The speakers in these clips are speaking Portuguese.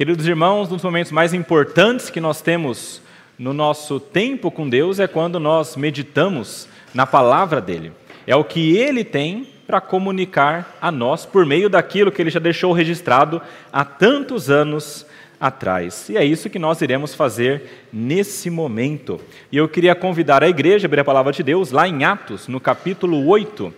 Queridos irmãos, um dos momentos mais importantes que nós temos no nosso tempo com Deus é quando nós meditamos na palavra dele. É o que ele tem para comunicar a nós por meio daquilo que ele já deixou registrado há tantos anos atrás. E é isso que nós iremos fazer nesse momento. E eu queria convidar a igreja a abrir a palavra de Deus lá em Atos, no capítulo 8.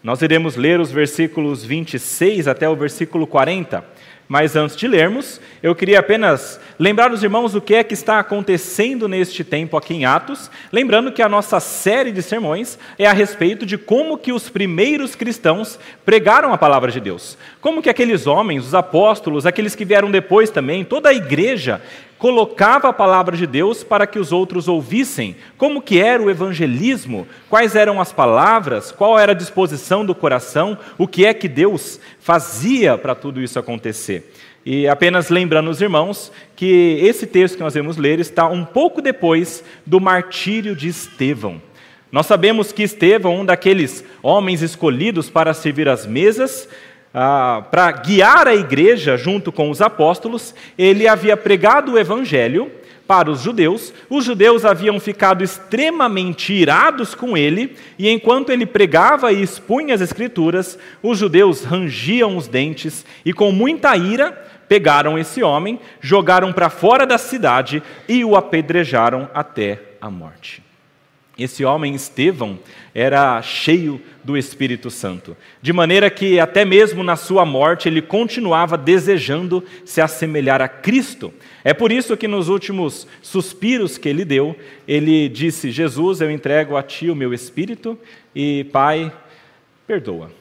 Nós iremos ler os versículos 26 até o versículo 40. Mas antes de lermos, eu queria apenas lembrar os irmãos o que é que está acontecendo neste tempo aqui em Atos, lembrando que a nossa série de sermões é a respeito de como que os primeiros cristãos pregaram a palavra de Deus. Como que aqueles homens, os apóstolos, aqueles que vieram depois também, toda a igreja colocava a palavra de Deus para que os outros ouvissem. Como que era o evangelismo? Quais eram as palavras? Qual era a disposição do coração? O que é que Deus fazia para tudo isso acontecer? E apenas lembrando os irmãos que esse texto que nós vamos ler está um pouco depois do martírio de Estevão. Nós sabemos que Estevão, um daqueles homens escolhidos para servir as mesas, ah, para guiar a igreja junto com os apóstolos, ele havia pregado o evangelho para os judeus. Os judeus haviam ficado extremamente irados com ele, e enquanto ele pregava e expunha as escrituras, os judeus rangiam os dentes e, com muita ira, pegaram esse homem, jogaram para fora da cidade e o apedrejaram até a morte. Esse homem, Estevão, era cheio do Espírito Santo, de maneira que até mesmo na sua morte ele continuava desejando se assemelhar a Cristo. É por isso que nos últimos suspiros que ele deu, ele disse: Jesus, eu entrego a ti o meu espírito e, Pai, perdoa.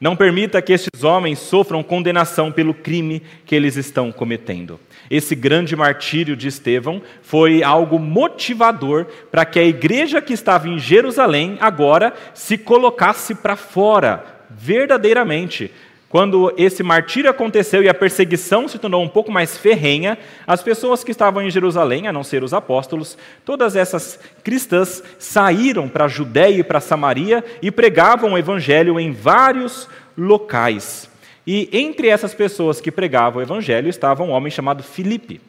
Não permita que estes homens sofram condenação pelo crime que eles estão cometendo. Esse grande martírio de Estevão foi algo motivador para que a igreja que estava em Jerusalém agora se colocasse para fora, verdadeiramente. Quando esse martírio aconteceu e a perseguição se tornou um pouco mais ferrenha, as pessoas que estavam em Jerusalém, a não ser os apóstolos, todas essas cristãs saíram para a Judéia e para Samaria e pregavam o evangelho em vários locais. E entre essas pessoas que pregavam o evangelho estava um homem chamado Filipe.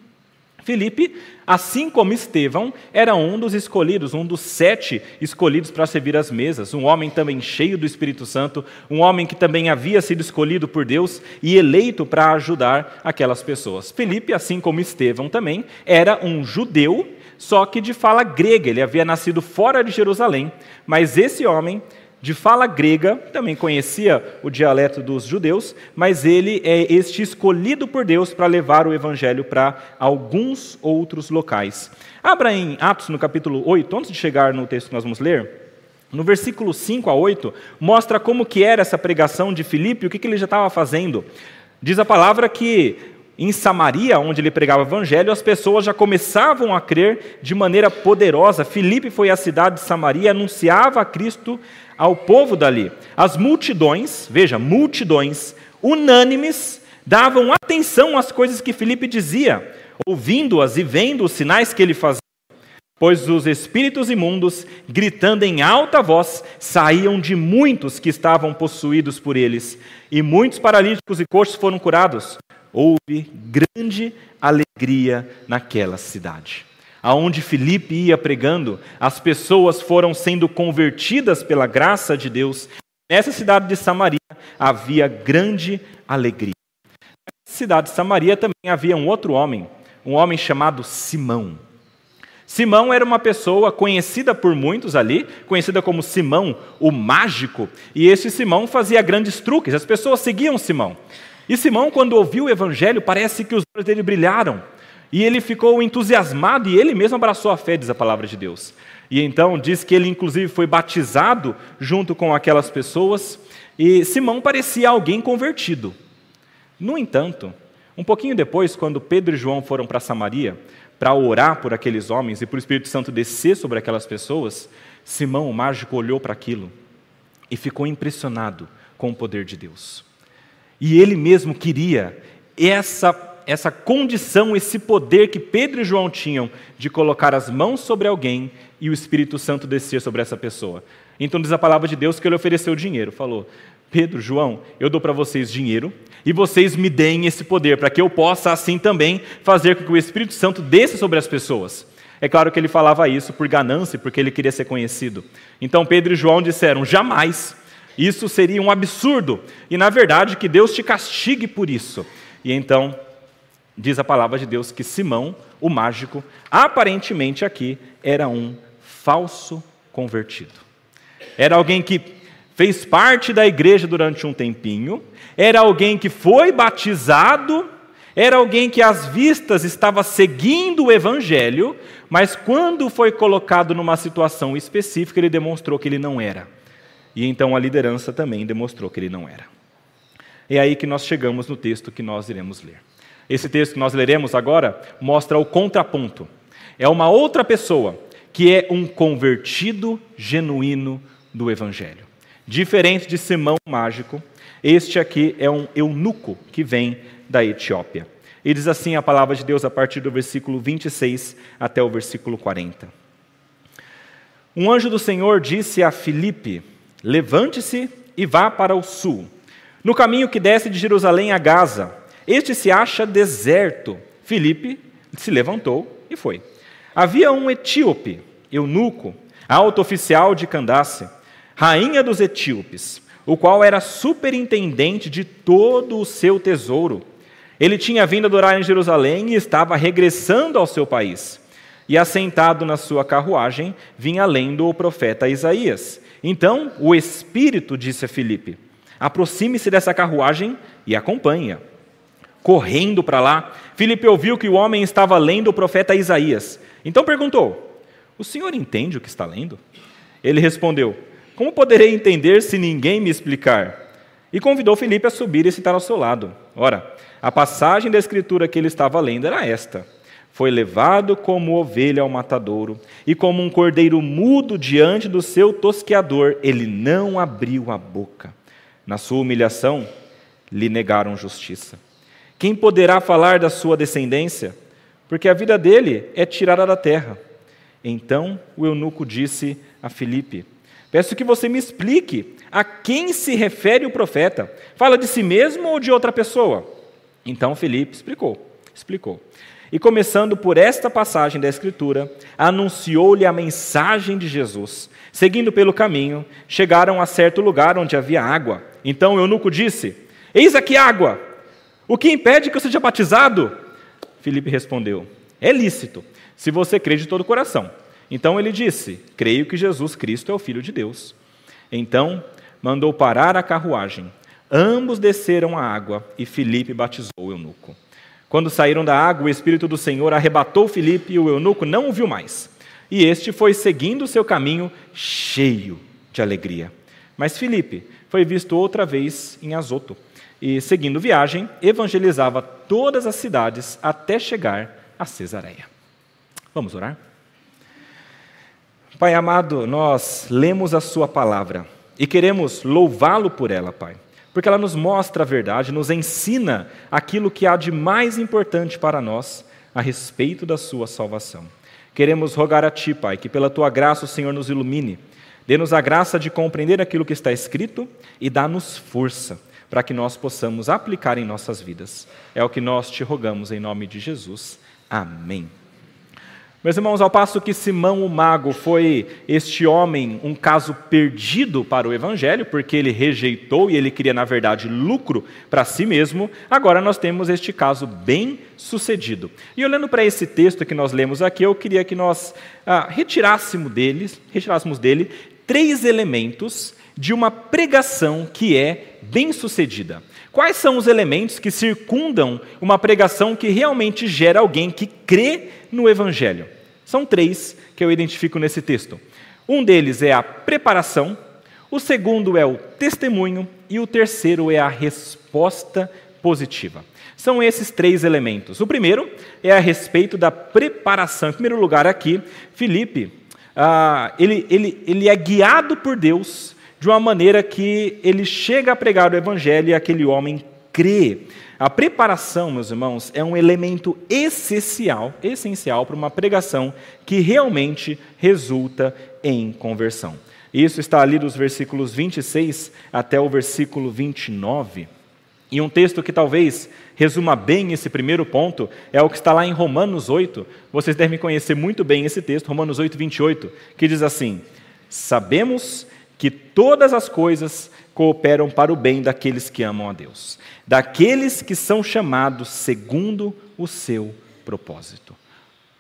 Filipe, assim como Estevão, era um dos escolhidos, um dos sete escolhidos para servir as mesas, um homem também cheio do Espírito Santo, um homem que também havia sido escolhido por Deus e eleito para ajudar aquelas pessoas. Filipe, assim como Estevão também, era um judeu, só que de fala grega, ele havia nascido fora de Jerusalém, mas esse homem de fala grega, também conhecia o dialeto dos judeus, mas ele é este escolhido por Deus para levar o evangelho para alguns outros locais. Abra em Atos, no capítulo 8, antes de chegar no texto que nós vamos ler, no versículo 5 a 8, mostra como que era essa pregação de Filipe, o que, que ele já estava fazendo. Diz a palavra que em Samaria, onde ele pregava o evangelho, as pessoas já começavam a crer de maneira poderosa. Filipe foi à cidade de Samaria, anunciava a Cristo ao povo dali. As multidões, veja, multidões, unânimes, davam atenção às coisas que Filipe dizia, ouvindo-as e vendo os sinais que ele fazia. Pois os espíritos imundos, gritando em alta voz, saíam de muitos que estavam possuídos por eles, e muitos paralíticos e coxos foram curados. Houve grande alegria naquela cidade aonde Filipe ia pregando, as pessoas foram sendo convertidas pela graça de Deus. Nessa cidade de Samaria havia grande alegria. Nessa cidade de Samaria também havia um outro homem, um homem chamado Simão. Simão era uma pessoa conhecida por muitos ali, conhecida como Simão, o mágico, e esse Simão fazia grandes truques, as pessoas seguiam Simão. E Simão, quando ouviu o evangelho, parece que os olhos dele brilharam. E ele ficou entusiasmado e ele mesmo abraçou a fé, diz a palavra de Deus. E então diz que ele, inclusive, foi batizado junto com aquelas pessoas. E Simão parecia alguém convertido. No entanto, um pouquinho depois, quando Pedro e João foram para Samaria para orar por aqueles homens e por o Espírito Santo descer sobre aquelas pessoas, Simão, o mágico, olhou para aquilo e ficou impressionado com o poder de Deus. E ele mesmo queria essa essa condição, esse poder que Pedro e João tinham de colocar as mãos sobre alguém e o Espírito Santo descer sobre essa pessoa. Então diz a palavra de Deus que ele ofereceu dinheiro, falou: Pedro, João, eu dou para vocês dinheiro e vocês me deem esse poder, para que eu possa assim também fazer com que o Espírito Santo desça sobre as pessoas. É claro que ele falava isso por ganância, porque ele queria ser conhecido. Então Pedro e João disseram: jamais, isso seria um absurdo, e na verdade que Deus te castigue por isso. E então diz a palavra de Deus que Simão, o mágico, aparentemente aqui era um falso convertido. Era alguém que fez parte da igreja durante um tempinho, era alguém que foi batizado, era alguém que às vistas estava seguindo o evangelho, mas quando foi colocado numa situação específica, ele demonstrou que ele não era. E então a liderança também demonstrou que ele não era. É aí que nós chegamos no texto que nós iremos ler. Esse texto que nós leremos agora mostra o contraponto. É uma outra pessoa que é um convertido genuíno do Evangelho. Diferente de Simão mágico, este aqui é um eunuco que vem da Etiópia. E diz assim a palavra de Deus a partir do versículo 26 até o versículo 40. Um anjo do Senhor disse a Filipe: Levante-se e vá para o sul, no caminho que desce de Jerusalém a Gaza este se acha deserto. Filipe se levantou e foi. Havia um etíope, eunuco, alto oficial de Candace, rainha dos etíopes, o qual era superintendente de todo o seu tesouro. Ele tinha vindo adorar em Jerusalém e estava regressando ao seu país. E assentado na sua carruagem, vinha lendo o profeta Isaías. Então o Espírito disse a Filipe: Aproxime-se dessa carruagem e acompanhe-a. Correndo para lá, Filipe ouviu que o homem estava lendo o profeta Isaías. Então perguntou: O senhor entende o que está lendo? Ele respondeu: Como poderei entender se ninguém me explicar? E convidou Filipe a subir e sentar ao seu lado. Ora, a passagem da escritura que ele estava lendo era esta: Foi levado como ovelha ao matadouro, e como um cordeiro mudo diante do seu tosqueador, ele não abriu a boca. Na sua humilhação, lhe negaram justiça. Quem poderá falar da sua descendência? Porque a vida dele é tirada da terra. Então o eunuco disse a Filipe: Peço que você me explique a quem se refere o profeta. Fala de si mesmo ou de outra pessoa? Então Filipe explicou, explicou. E começando por esta passagem da Escritura, anunciou-lhe a mensagem de Jesus. Seguindo pelo caminho, chegaram a certo lugar onde havia água. Então o eunuco disse: Eis aqui água o que impede que eu seja batizado? Filipe respondeu: É lícito, se você crê de todo o coração. Então ele disse: Creio que Jesus Cristo é o Filho de Deus. Então mandou parar a carruagem. Ambos desceram a água e Filipe batizou o eunuco. Quando saíram da água, o Espírito do Senhor arrebatou Filipe e o eunuco não o viu mais. E este foi seguindo o seu caminho cheio de alegria. Mas Filipe foi visto outra vez em Azoto e, seguindo viagem, evangelizava todas as cidades até chegar a Cesareia. Vamos orar? Pai amado, nós lemos a Sua palavra e queremos louvá-lo por ela, Pai, porque ela nos mostra a verdade, nos ensina aquilo que há de mais importante para nós a respeito da Sua salvação. Queremos rogar a Ti, Pai, que pela Tua graça o Senhor nos ilumine, dê-nos a graça de compreender aquilo que está escrito e dá-nos força para que nós possamos aplicar em nossas vidas. É o que nós te rogamos em nome de Jesus. Amém. Meus irmãos, ao passo que Simão o Mago foi este homem, um caso perdido para o Evangelho, porque ele rejeitou e ele queria, na verdade, lucro para si mesmo, agora nós temos este caso bem sucedido. E olhando para esse texto que nós lemos aqui, eu queria que nós ah, retirássemos, retirássemos dele três elementos de uma pregação que é bem-sucedida. Quais são os elementos que circundam uma pregação que realmente gera alguém que crê no Evangelho? São três que eu identifico nesse texto. Um deles é a preparação, o segundo é o testemunho e o terceiro é a resposta positiva. São esses três elementos. O primeiro é a respeito da preparação. Em primeiro lugar, aqui, Filipe, ah, ele, ele, ele é guiado por Deus de uma maneira que ele chega a pregar o evangelho e aquele homem crê. A preparação, meus irmãos, é um elemento essencial, essencial para uma pregação que realmente resulta em conversão. Isso está ali dos versículos 26 até o versículo 29. E um texto que talvez resuma bem esse primeiro ponto é o que está lá em Romanos 8. Vocês devem conhecer muito bem esse texto, Romanos 8, 28, que diz assim: Sabemos todas as coisas cooperam para o bem daqueles que amam a Deus, daqueles que são chamados segundo o seu propósito.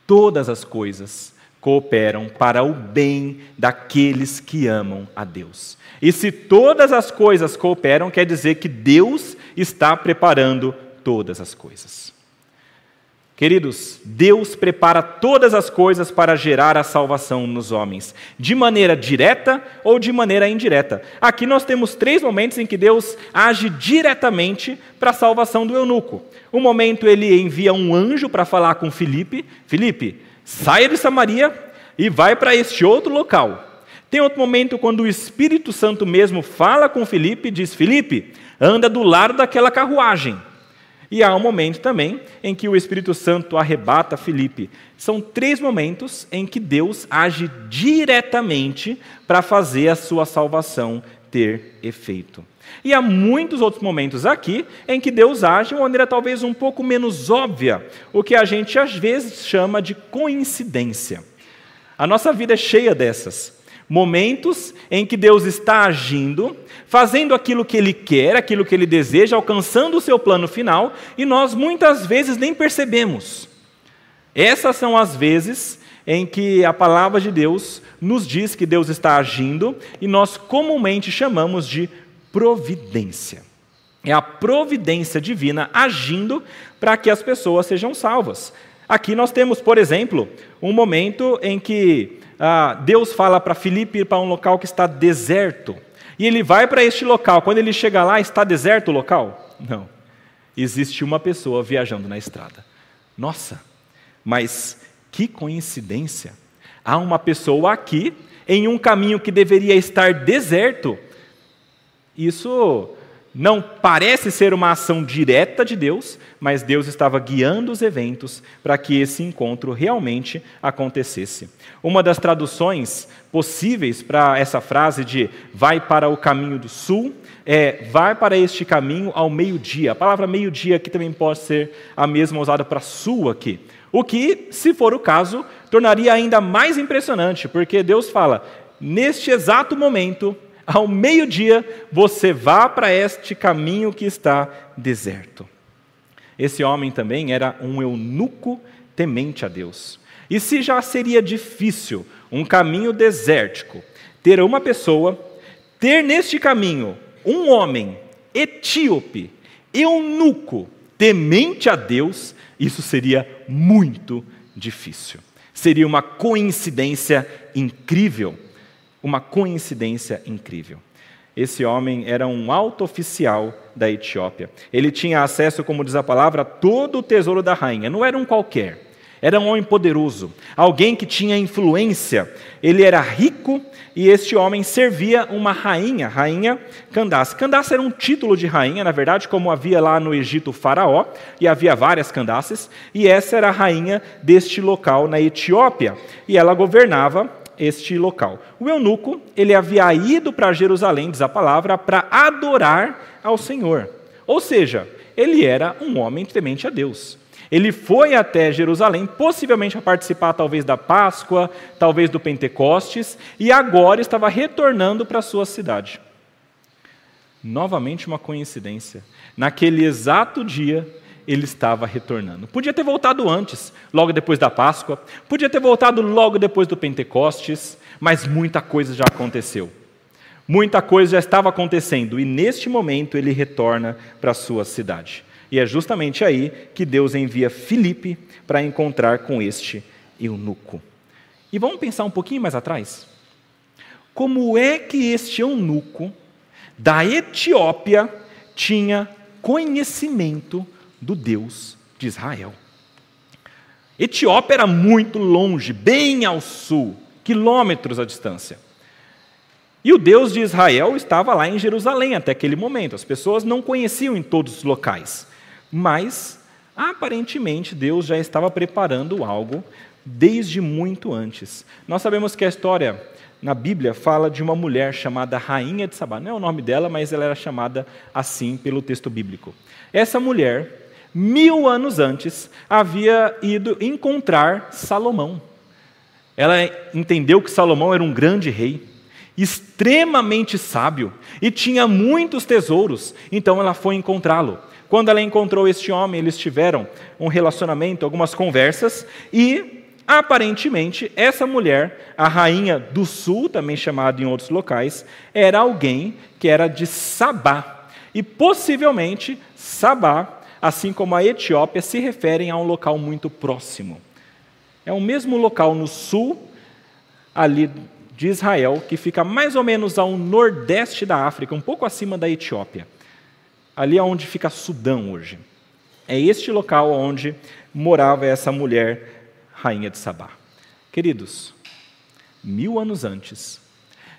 Todas as coisas cooperam para o bem daqueles que amam a Deus. E se todas as coisas cooperam, quer dizer que Deus está preparando todas as coisas. Queridos, Deus prepara todas as coisas para gerar a salvação nos homens, de maneira direta ou de maneira indireta. Aqui nós temos três momentos em que Deus age diretamente para a salvação do eunuco. Um momento ele envia um anjo para falar com Filipe: Filipe, saia de Samaria e vai para este outro local. Tem outro momento quando o Espírito Santo mesmo fala com Filipe e diz: Filipe, anda do lado daquela carruagem. E há um momento também em que o Espírito Santo arrebata Filipe. São três momentos em que Deus age diretamente para fazer a sua salvação ter efeito. E há muitos outros momentos aqui em que Deus age de uma maneira talvez um pouco menos óbvia, o que a gente às vezes chama de coincidência. A nossa vida é cheia dessas momentos em que Deus está agindo, fazendo aquilo que Ele quer, aquilo que Ele deseja, alcançando o seu plano final, e nós muitas vezes nem percebemos. Essas são as vezes em que a palavra de Deus nos diz que Deus está agindo e nós comumente chamamos de providência. É a providência divina agindo para que as pessoas sejam salvas. Aqui nós temos, por exemplo, um momento em que ah, Deus fala para Filipe ir para um local que está deserto. E ele vai para este local. Quando ele chega lá, está deserto o local? Não. Existe uma pessoa viajando na estrada. Nossa, mas que coincidência! Há uma pessoa aqui em um caminho que deveria estar deserto. Isso não parece ser uma ação direta de Deus, mas Deus estava guiando os eventos para que esse encontro realmente acontecesse. Uma das traduções possíveis para essa frase de vai para o caminho do sul é vai para este caminho ao meio-dia. A palavra meio-dia aqui também pode ser a mesma usada para sul aqui. O que, se for o caso, tornaria ainda mais impressionante, porque Deus fala: neste exato momento ao meio-dia você vá para este caminho que está deserto. Esse homem também era um eunuco temente a Deus. E se já seria difícil um caminho desértico, ter uma pessoa, ter neste caminho um homem etíope, eunuco, temente a Deus, isso seria muito difícil. Seria uma coincidência incrível uma coincidência incrível. Esse homem era um alto oficial da Etiópia. Ele tinha acesso, como diz a palavra, a todo o tesouro da rainha. Não era um qualquer. Era um homem poderoso, alguém que tinha influência. Ele era rico e este homem servia uma rainha, rainha Candace. Candace era um título de rainha, na verdade, como havia lá no Egito Faraó, e havia várias Candaces, e essa era a rainha deste local na Etiópia. E ela governava este local. O eunuco, ele havia ido para Jerusalém, diz a palavra, para adorar ao Senhor. Ou seja, ele era um homem temente a Deus. Ele foi até Jerusalém, possivelmente a participar talvez da Páscoa, talvez do Pentecostes, e agora estava retornando para a sua cidade. Novamente uma coincidência. Naquele exato dia, ele estava retornando. Podia ter voltado antes, logo depois da Páscoa, podia ter voltado logo depois do Pentecostes, mas muita coisa já aconteceu. Muita coisa já estava acontecendo e neste momento ele retorna para a sua cidade. E é justamente aí que Deus envia Filipe para encontrar com este eunuco. E vamos pensar um pouquinho mais atrás. Como é que este eunuco da Etiópia tinha conhecimento do Deus de Israel. Etiópia era muito longe, bem ao sul, quilômetros à distância. E o Deus de Israel estava lá em Jerusalém até aquele momento. As pessoas não conheciam em todos os locais. Mas, aparentemente, Deus já estava preparando algo desde muito antes. Nós sabemos que a história na Bíblia, fala de uma mulher chamada Rainha de Sabá. Não é o nome dela, mas ela era chamada assim pelo texto bíblico. Essa mulher, mil anos antes, havia ido encontrar Salomão. Ela entendeu que Salomão era um grande rei, extremamente sábio e tinha muitos tesouros, então ela foi encontrá-lo. Quando ela encontrou este homem, eles tiveram um relacionamento, algumas conversas, e aparentemente essa mulher, a rainha do sul, também chamada em outros locais, era alguém que era de Sabá. E possivelmente Sabá, assim como a Etiópia, se referem a um local muito próximo. É o mesmo local no sul, ali de Israel, que fica mais ou menos ao nordeste da África, um pouco acima da Etiópia. Ali é onde fica Sudão hoje. É este local onde morava essa mulher, rainha de Sabá. Queridos, mil anos antes,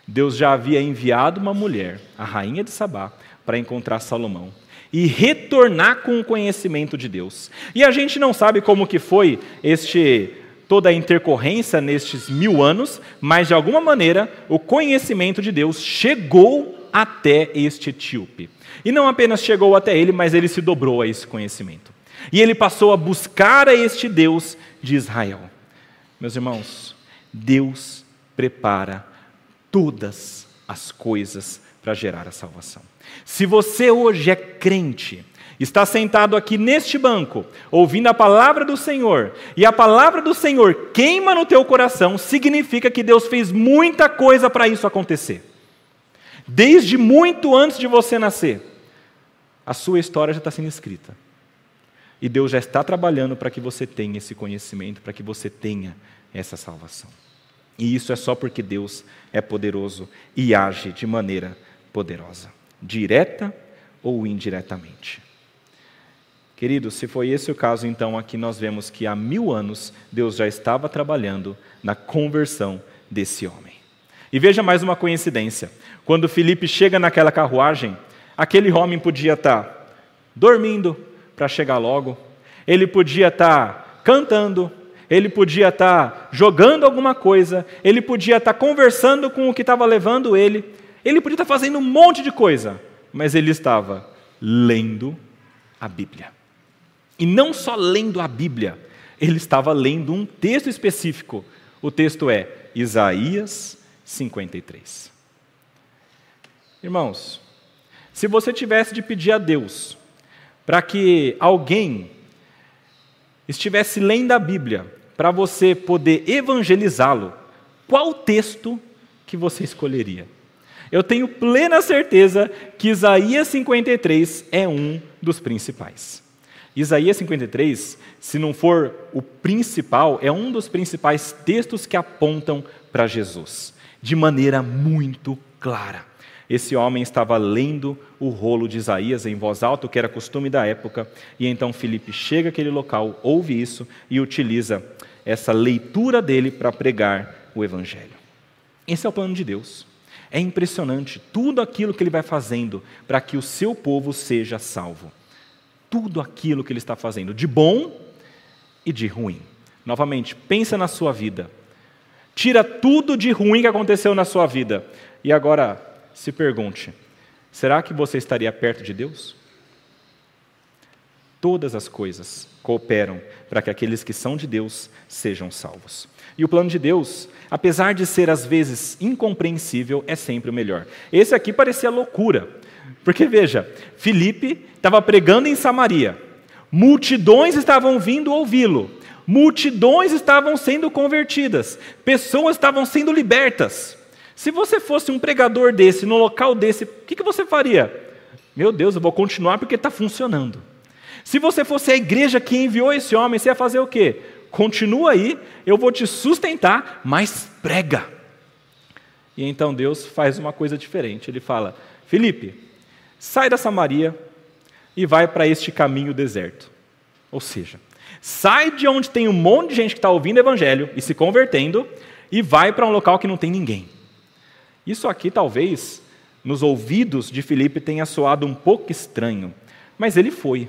Deus já havia enviado uma mulher, a rainha de Sabá, para encontrar Salomão e retornar com o conhecimento de Deus. E a gente não sabe como que foi este toda a intercorrência nestes mil anos, mas de alguma maneira o conhecimento de Deus chegou até este etíope. E não apenas chegou até ele, mas ele se dobrou a esse conhecimento. E ele passou a buscar a este Deus de Israel. Meus irmãos, Deus prepara todas as coisas para gerar a salvação. Se você hoje é crente, está sentado aqui neste banco, ouvindo a palavra do Senhor, e a palavra do Senhor queima no teu coração, significa que Deus fez muita coisa para isso acontecer. Desde muito antes de você nascer, a sua história já está sendo escrita. E Deus já está trabalhando para que você tenha esse conhecimento, para que você tenha essa salvação. E isso é só porque Deus é poderoso e age de maneira poderosa, direta ou indiretamente. Queridos, se foi esse o caso, então aqui nós vemos que há mil anos Deus já estava trabalhando na conversão desse homem. E veja mais uma coincidência: quando Felipe chega naquela carruagem, aquele homem podia estar dormindo para chegar logo, ele podia estar cantando, ele podia estar jogando alguma coisa, ele podia estar conversando com o que estava levando ele, ele podia estar fazendo um monte de coisa, mas ele estava lendo a Bíblia. E não só lendo a Bíblia, ele estava lendo um texto específico. O texto é Isaías 53. Irmãos, se você tivesse de pedir a Deus para que alguém estivesse lendo a Bíblia para você poder evangelizá-lo, qual texto que você escolheria? Eu tenho plena certeza que Isaías 53 é um dos principais. Isaías 53, se não for o principal, é um dos principais textos que apontam para Jesus, de maneira muito clara. Esse homem estava lendo o rolo de Isaías em voz alta, o que era costume da época, e então Filipe chega àquele local, ouve isso e utiliza essa leitura dele para pregar o evangelho. Esse é o plano de Deus. É impressionante tudo aquilo que ele vai fazendo para que o seu povo seja salvo tudo aquilo que ele está fazendo, de bom e de ruim. Novamente, pensa na sua vida. Tira tudo de ruim que aconteceu na sua vida. E agora se pergunte: será que você estaria perto de Deus? Todas as coisas cooperam para que aqueles que são de Deus sejam salvos. E o plano de Deus, apesar de ser às vezes incompreensível, é sempre o melhor. Esse aqui parecia loucura. Porque veja, Filipe estava pregando em Samaria, multidões estavam vindo ouvi-lo, multidões estavam sendo convertidas, pessoas estavam sendo libertas. Se você fosse um pregador desse, no local desse, o que, que você faria? Meu Deus, eu vou continuar porque está funcionando. Se você fosse a igreja que enviou esse homem, você ia fazer o quê? Continua aí, eu vou te sustentar, mas prega. E então Deus faz uma coisa diferente. Ele fala: Felipe, sai da Samaria e vai para este caminho deserto. Ou seja, sai de onde tem um monte de gente que está ouvindo o evangelho e se convertendo e vai para um local que não tem ninguém. Isso aqui talvez nos ouvidos de Filipe tenha soado um pouco estranho, mas ele foi.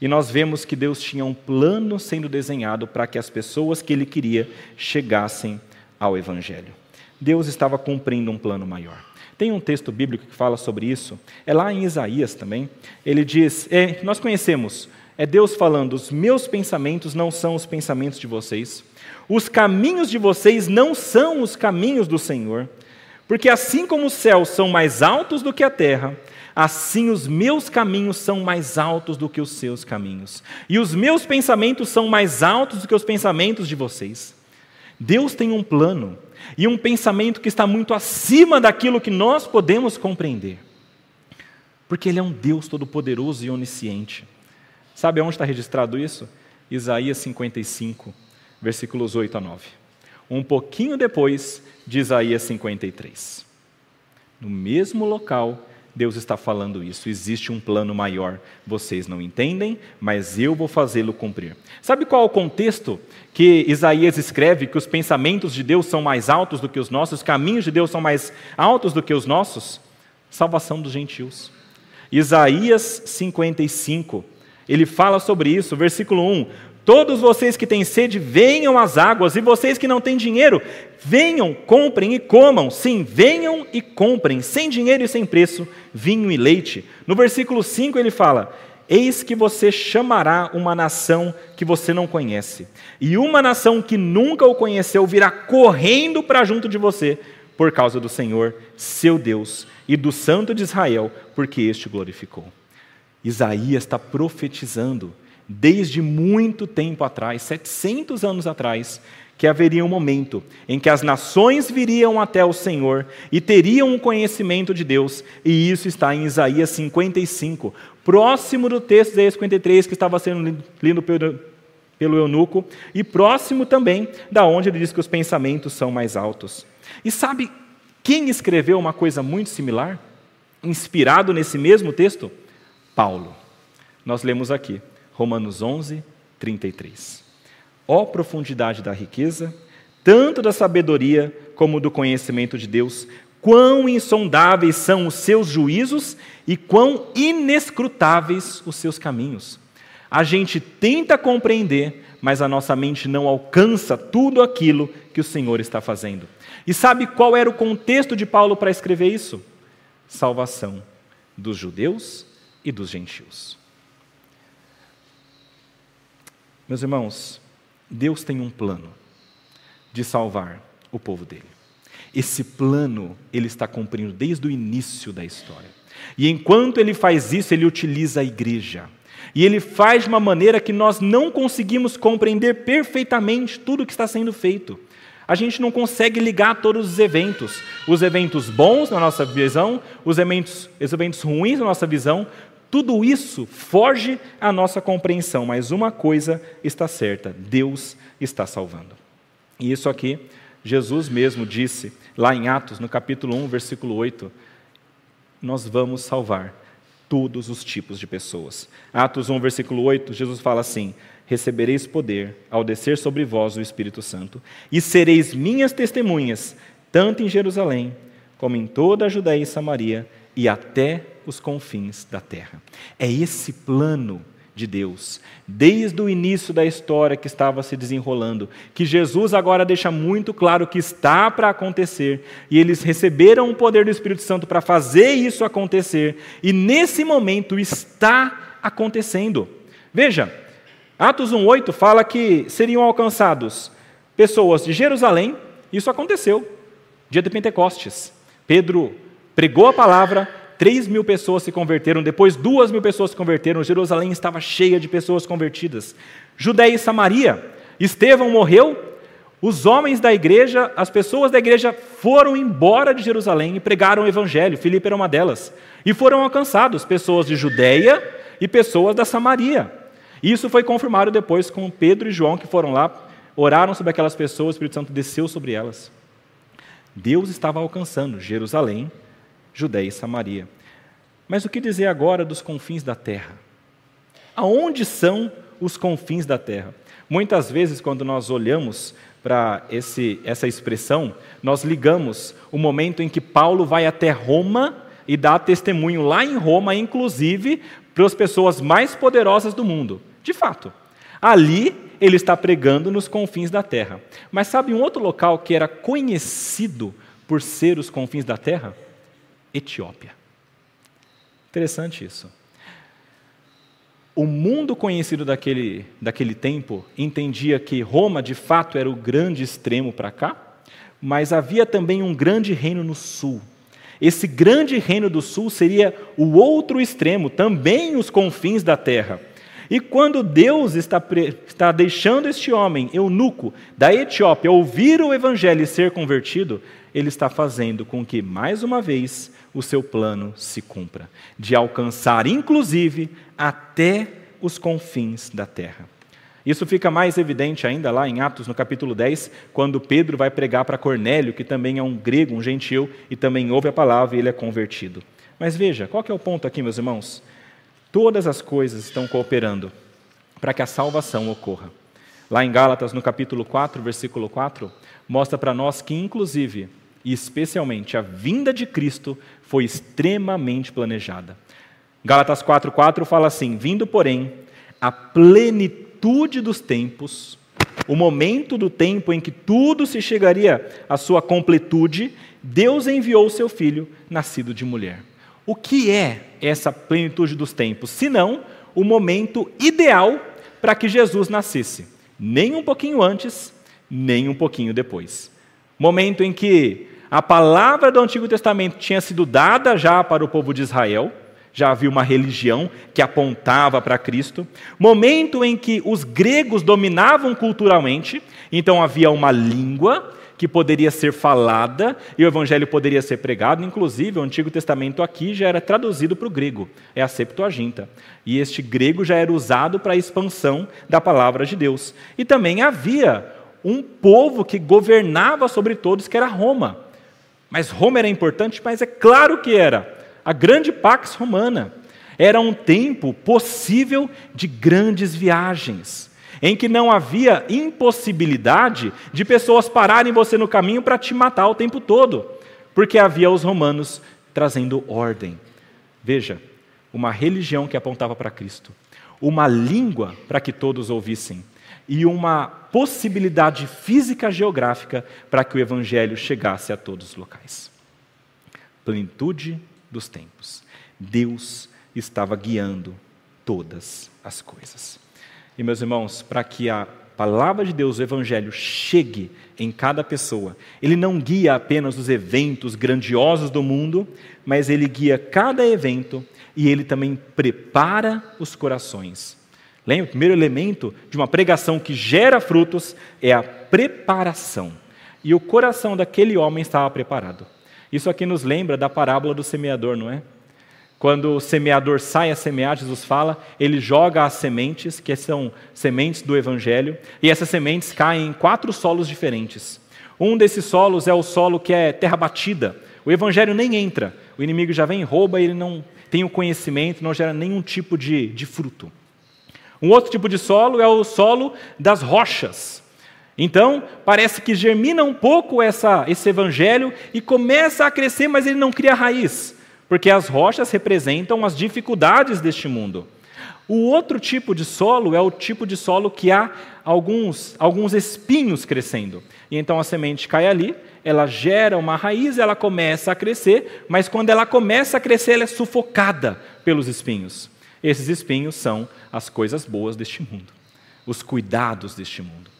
E nós vemos que Deus tinha um plano sendo desenhado para que as pessoas que ele queria chegassem ao Evangelho. Deus estava cumprindo um plano maior. Tem um texto bíblico que fala sobre isso, é lá em Isaías também. Ele diz: é, nós conhecemos, é Deus falando, os meus pensamentos não são os pensamentos de vocês, os caminhos de vocês não são os caminhos do Senhor, porque assim como os céus são mais altos do que a terra, assim os meus caminhos são mais altos do que os seus caminhos, e os meus pensamentos são mais altos do que os pensamentos de vocês. Deus tem um plano e um pensamento que está muito acima daquilo que nós podemos compreender. Porque Ele é um Deus todo-poderoso e onisciente. Sabe aonde está registrado isso? Isaías 55, versículos 8 a 9. Um pouquinho depois de Isaías 53. No mesmo local, Deus está falando isso. Existe um plano maior. Vocês não entendem, mas eu vou fazê-lo cumprir. Sabe qual é o contexto que Isaías escreve que os pensamentos de Deus são mais altos do que os nossos, os caminhos de Deus são mais altos do que os nossos? Salvação dos gentios. Isaías 55, ele fala sobre isso, versículo 1: Todos vocês que têm sede, venham às águas, e vocês que não têm dinheiro, venham, comprem e comam. Sim, venham e comprem, sem dinheiro e sem preço, vinho e leite. No versículo 5 ele fala: Eis que você chamará uma nação que você não conhece, e uma nação que nunca o conheceu virá correndo para junto de você, por causa do Senhor, seu Deus, e do Santo de Israel, porque este glorificou. Isaías está profetizando desde muito tempo atrás, 700 anos atrás, que haveria um momento em que as nações viriam até o Senhor e teriam um conhecimento de Deus, e isso está em Isaías 55, próximo do texto de Isaías 53 que estava sendo lido pelo, pelo eunuco, e próximo também da onde ele diz que os pensamentos são mais altos. E sabe quem escreveu uma coisa muito similar, inspirado nesse mesmo texto? Paulo. Nós lemos aqui. Romanos 11, 33. Ó profundidade da riqueza, tanto da sabedoria como do conhecimento de Deus, quão insondáveis são os seus juízos e quão inescrutáveis os seus caminhos. A gente tenta compreender, mas a nossa mente não alcança tudo aquilo que o Senhor está fazendo. E sabe qual era o contexto de Paulo para escrever isso? Salvação dos judeus e dos gentios. Meus irmãos, Deus tem um plano de salvar o povo dele. Esse plano ele está cumprindo desde o início da história. E enquanto ele faz isso, ele utiliza a igreja. E ele faz de uma maneira que nós não conseguimos compreender perfeitamente tudo o que está sendo feito. A gente não consegue ligar todos os eventos, os eventos bons na nossa visão, os eventos, os eventos ruins na nossa visão, tudo isso foge à nossa compreensão, mas uma coisa está certa: Deus está salvando. E isso aqui, Jesus mesmo disse lá em Atos, no capítulo 1, versículo 8: Nós vamos salvar todos os tipos de pessoas. Atos 1, versículo 8, Jesus fala assim: Recebereis poder ao descer sobre vós o Espírito Santo, e sereis minhas testemunhas, tanto em Jerusalém, como em toda a Judéia e Samaria, e até os confins da terra. É esse plano de Deus, desde o início da história que estava se desenrolando, que Jesus agora deixa muito claro que está para acontecer, e eles receberam o poder do Espírito Santo para fazer isso acontecer, e nesse momento está acontecendo. Veja, Atos 1:8 fala que seriam alcançados pessoas de Jerusalém, isso aconteceu, dia de Pentecostes. Pedro pregou a palavra, 3 mil pessoas se converteram, depois 2 mil pessoas se converteram, Jerusalém estava cheia de pessoas convertidas. Judéia e Samaria, Estevão morreu, os homens da igreja, as pessoas da igreja foram embora de Jerusalém e pregaram o evangelho, Filipe era uma delas, e foram alcançados pessoas de Judéia e pessoas da Samaria. Isso foi confirmado depois com Pedro e João, que foram lá, oraram sobre aquelas pessoas, o Espírito Santo desceu sobre elas. Deus estava alcançando Jerusalém, Judéia e Samaria. Mas o que dizer agora dos confins da terra? Aonde são os confins da terra? Muitas vezes, quando nós olhamos para essa expressão, nós ligamos o momento em que Paulo vai até Roma e dá testemunho lá em Roma, inclusive para as pessoas mais poderosas do mundo. De fato, ali ele está pregando nos confins da terra. Mas sabe um outro local que era conhecido por ser os confins da terra? Etiópia. Interessante isso. O mundo conhecido daquele, daquele tempo entendia que Roma, de fato, era o grande extremo para cá, mas havia também um grande reino no sul. Esse grande reino do sul seria o outro extremo, também os confins da terra. E quando Deus está, está deixando este homem, eunuco, da Etiópia, ouvir o evangelho e ser convertido, ele está fazendo com que, mais uma vez, o seu plano se cumpra, de alcançar, inclusive, até os confins da terra. Isso fica mais evidente ainda lá em Atos, no capítulo 10, quando Pedro vai pregar para Cornélio, que também é um grego, um gentil, e também ouve a palavra e ele é convertido. Mas veja, qual é o ponto aqui, meus irmãos? Todas as coisas estão cooperando para que a salvação ocorra. Lá em Gálatas, no capítulo 4, versículo 4, mostra para nós que, inclusive, e especialmente, a vinda de Cristo foi extremamente planejada. Gálatas 4,4 fala assim: Vindo, porém, a plenitude dos tempos, o momento do tempo em que tudo se chegaria à sua completude, Deus enviou o seu filho, nascido de mulher. O que é essa plenitude dos tempos? Senão o momento ideal para que Jesus nascesse. Nem um pouquinho antes, nem um pouquinho depois. Momento em que a palavra do Antigo Testamento tinha sido dada já para o povo de Israel, já havia uma religião que apontava para Cristo. Momento em que os gregos dominavam culturalmente, então havia uma língua que poderia ser falada e o evangelho poderia ser pregado. Inclusive, o Antigo Testamento aqui já era traduzido para o grego, é a Septuaginta. E este grego já era usado para a expansão da palavra de Deus. E também havia um povo que governava sobre todos, que era Roma. Mas Roma era importante, mas é claro que era. A grande Pax Romana. Era um tempo possível de grandes viagens em que não havia impossibilidade de pessoas pararem você no caminho para te matar o tempo todo, porque havia os romanos trazendo ordem. Veja, uma religião que apontava para Cristo, uma língua para que todos ouvissem e uma possibilidade física geográfica para que o evangelho chegasse a todos os locais. Plenitude dos tempos. Deus estava guiando todas as coisas. E, meus irmãos, para que a palavra de Deus, o Evangelho, chegue em cada pessoa, ele não guia apenas os eventos grandiosos do mundo, mas ele guia cada evento e ele também prepara os corações. Lembra? O primeiro elemento de uma pregação que gera frutos é a preparação. E o coração daquele homem estava preparado. Isso aqui nos lembra da parábola do semeador, não é? Quando o semeador sai a semear, Jesus fala, ele joga as sementes, que são sementes do Evangelho, e essas sementes caem em quatro solos diferentes. Um desses solos é o solo que é terra batida. O Evangelho nem entra, o inimigo já vem, rouba, ele não tem o conhecimento, não gera nenhum tipo de, de fruto. Um outro tipo de solo é o solo das rochas. Então, parece que germina um pouco essa, esse evangelho e começa a crescer, mas ele não cria raiz porque as rochas representam as dificuldades deste mundo. O outro tipo de solo é o tipo de solo que há alguns, alguns espinhos crescendo. E então a semente cai ali, ela gera uma raiz, ela começa a crescer, mas quando ela começa a crescer, ela é sufocada pelos espinhos. Esses espinhos são as coisas boas deste mundo, os cuidados deste mundo.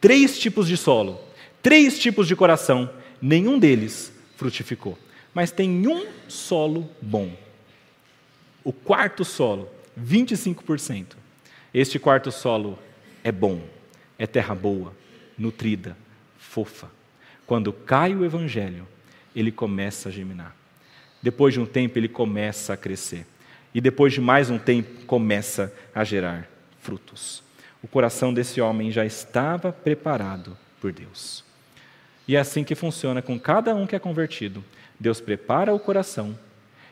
Três tipos de solo, três tipos de coração, nenhum deles frutificou mas tem um solo bom. O quarto solo, 25%. Este quarto solo é bom, é terra boa, nutrida, fofa. Quando cai o evangelho, ele começa a germinar. Depois de um tempo, ele começa a crescer. E depois de mais um tempo, começa a gerar frutos. O coração desse homem já estava preparado por Deus. E é assim que funciona com cada um que é convertido. Deus prepara o coração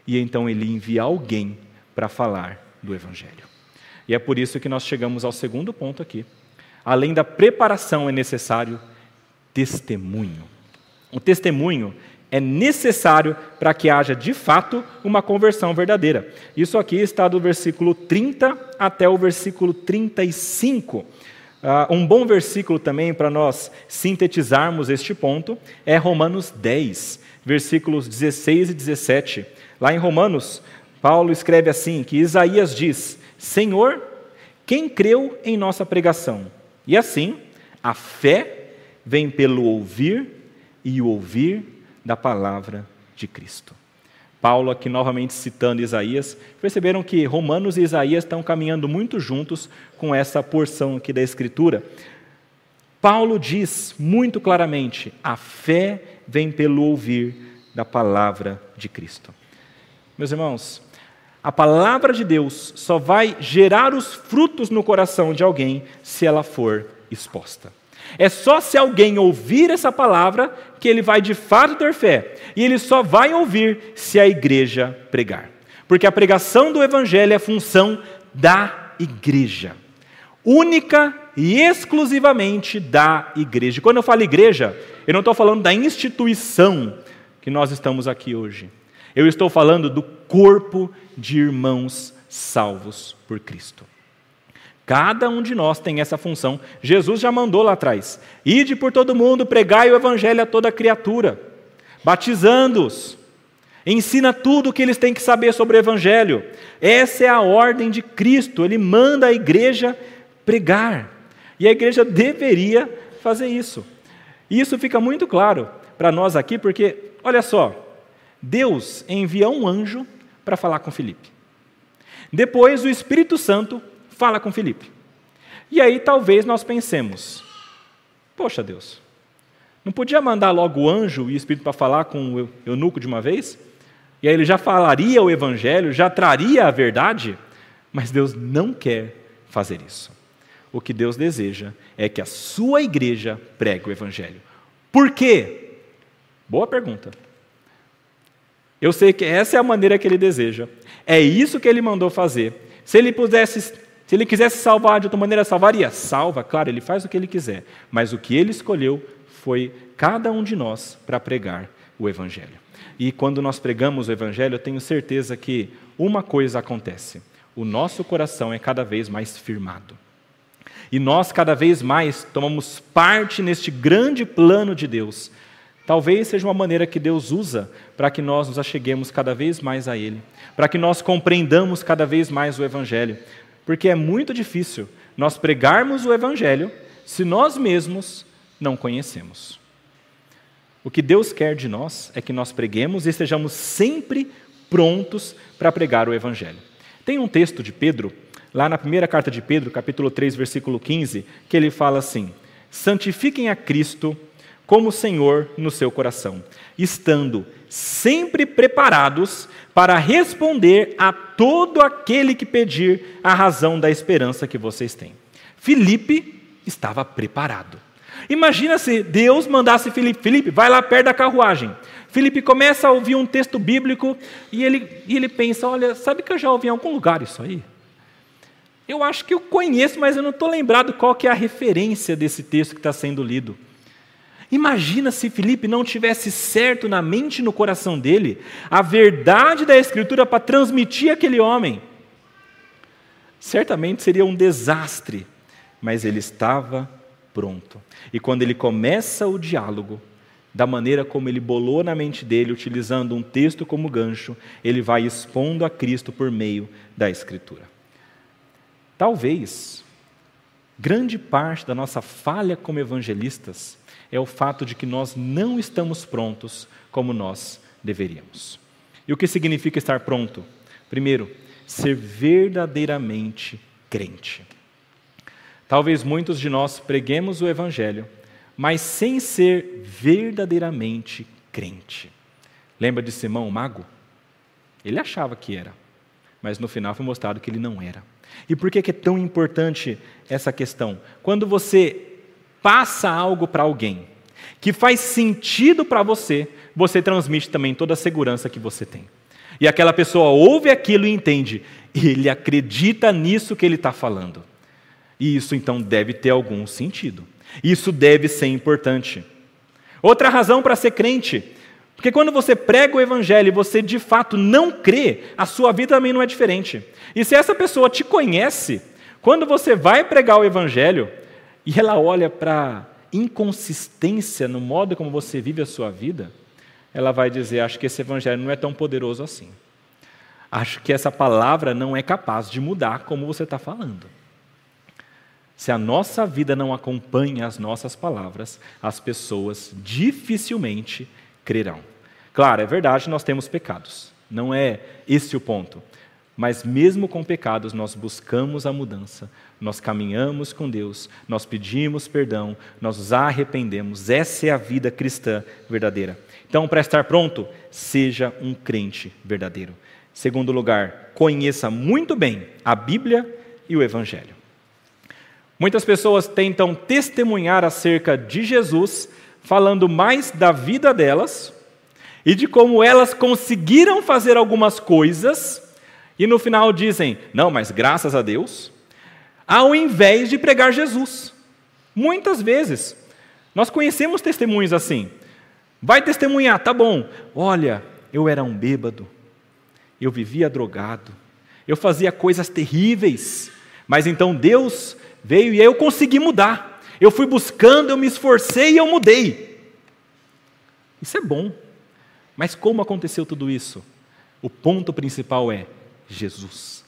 e então ele envia alguém para falar do Evangelho. E é por isso que nós chegamos ao segundo ponto aqui. Além da preparação, é necessário testemunho. O testemunho é necessário para que haja de fato uma conversão verdadeira. Isso aqui está do versículo 30 até o versículo 35 Uh, um bom versículo também para nós sintetizarmos este ponto é Romanos 10, versículos 16 e 17. Lá em Romanos, Paulo escreve assim: que Isaías diz: Senhor, quem creu em nossa pregação? E assim, a fé vem pelo ouvir e o ouvir da palavra de Cristo. Paulo, aqui novamente citando Isaías, perceberam que Romanos e Isaías estão caminhando muito juntos com essa porção aqui da Escritura. Paulo diz muito claramente: a fé vem pelo ouvir da palavra de Cristo. Meus irmãos, a palavra de Deus só vai gerar os frutos no coração de alguém se ela for exposta. É só se alguém ouvir essa palavra que ele vai de fato ter fé. E ele só vai ouvir se a igreja pregar. Porque a pregação do evangelho é função da igreja. Única e exclusivamente da igreja. Quando eu falo igreja, eu não estou falando da instituição que nós estamos aqui hoje. Eu estou falando do corpo de irmãos salvos por Cristo. Cada um de nós tem essa função. Jesus já mandou lá atrás: ide por todo mundo, pregai o evangelho a toda criatura, batizando-os. Ensina tudo o que eles têm que saber sobre o evangelho. Essa é a ordem de Cristo. Ele manda a igreja pregar. E a igreja deveria fazer isso. E isso fica muito claro para nós aqui, porque, olha só, Deus envia um anjo para falar com Filipe. Depois o Espírito Santo fala com Felipe. E aí talvez nós pensemos: poxa Deus, não podia mandar logo o anjo e o Espírito para falar com o eunuco de uma vez? E aí ele já falaria o evangelho, já traria a verdade? Mas Deus não quer fazer isso. O que Deus deseja é que a sua igreja pregue o evangelho. Por quê? Boa pergunta. Eu sei que essa é a maneira que ele deseja. É isso que ele mandou fazer. Se ele pudesse se ele quisesse salvar de outra maneira, salvaria? Salva, claro, ele faz o que ele quiser. Mas o que ele escolheu foi cada um de nós para pregar o Evangelho. E quando nós pregamos o Evangelho, eu tenho certeza que uma coisa acontece: o nosso coração é cada vez mais firmado. E nós cada vez mais tomamos parte neste grande plano de Deus. Talvez seja uma maneira que Deus usa para que nós nos acheguemos cada vez mais a Ele, para que nós compreendamos cada vez mais o Evangelho, porque é muito difícil nós pregarmos o Evangelho se nós mesmos não conhecemos. O que Deus quer de nós é que nós preguemos e estejamos sempre prontos para pregar o Evangelho. Tem um texto de Pedro, lá na primeira carta de Pedro, capítulo 3, versículo 15, que ele fala assim: Santifiquem a Cristo como Senhor no seu coração, estando sempre preparados para responder a todo aquele que pedir a razão da esperança que vocês têm. Filipe estava preparado. Imagina se Deus mandasse Filipe, Filipe, vai lá perto da carruagem. Filipe começa a ouvir um texto bíblico e ele, e ele pensa: olha, sabe que eu já ouvi em algum lugar isso aí? Eu acho que eu conheço, mas eu não estou lembrado qual que é a referência desse texto que está sendo lido. Imagina se Felipe não tivesse certo na mente e no coração dele a verdade da Escritura para transmitir aquele homem. Certamente seria um desastre, mas ele estava pronto. E quando ele começa o diálogo, da maneira como ele bolou na mente dele, utilizando um texto como gancho, ele vai expondo a Cristo por meio da Escritura. Talvez grande parte da nossa falha como evangelistas é o fato de que nós não estamos prontos como nós deveríamos. E o que significa estar pronto? Primeiro, ser verdadeiramente crente. Talvez muitos de nós preguemos o Evangelho, mas sem ser verdadeiramente crente. Lembra de Simão, o mago? Ele achava que era, mas no final foi mostrado que ele não era. E por que é tão importante essa questão? Quando você passa algo para alguém que faz sentido para você, você transmite também toda a segurança que você tem. E aquela pessoa ouve aquilo e entende, e ele acredita nisso que ele está falando. E isso então deve ter algum sentido. Isso deve ser importante. Outra razão para ser crente, porque quando você prega o evangelho e você de fato não crê, a sua vida também não é diferente. E se essa pessoa te conhece, quando você vai pregar o evangelho, e ela olha para inconsistência no modo como você vive a sua vida, ela vai dizer: Acho que esse evangelho não é tão poderoso assim. Acho que essa palavra não é capaz de mudar como você está falando. Se a nossa vida não acompanha as nossas palavras, as pessoas dificilmente crerão. Claro, é verdade, nós temos pecados, não é esse o ponto. Mas mesmo com pecados, nós buscamos a mudança, nós caminhamos com Deus, nós pedimos perdão, nós nos arrependemos. Essa é a vida cristã verdadeira. Então, para estar pronto, seja um crente verdadeiro. Segundo lugar, conheça muito bem a Bíblia e o Evangelho. Muitas pessoas tentam testemunhar acerca de Jesus, falando mais da vida delas e de como elas conseguiram fazer algumas coisas, e no final dizem: não, mas graças a Deus, ao invés de pregar Jesus. Muitas vezes, nós conhecemos testemunhos assim. Vai testemunhar, tá bom. Olha, eu era um bêbado, eu vivia drogado, eu fazia coisas terríveis, mas então Deus veio e eu consegui mudar. Eu fui buscando, eu me esforcei e eu mudei. Isso é bom. Mas como aconteceu tudo isso? O ponto principal é Jesus.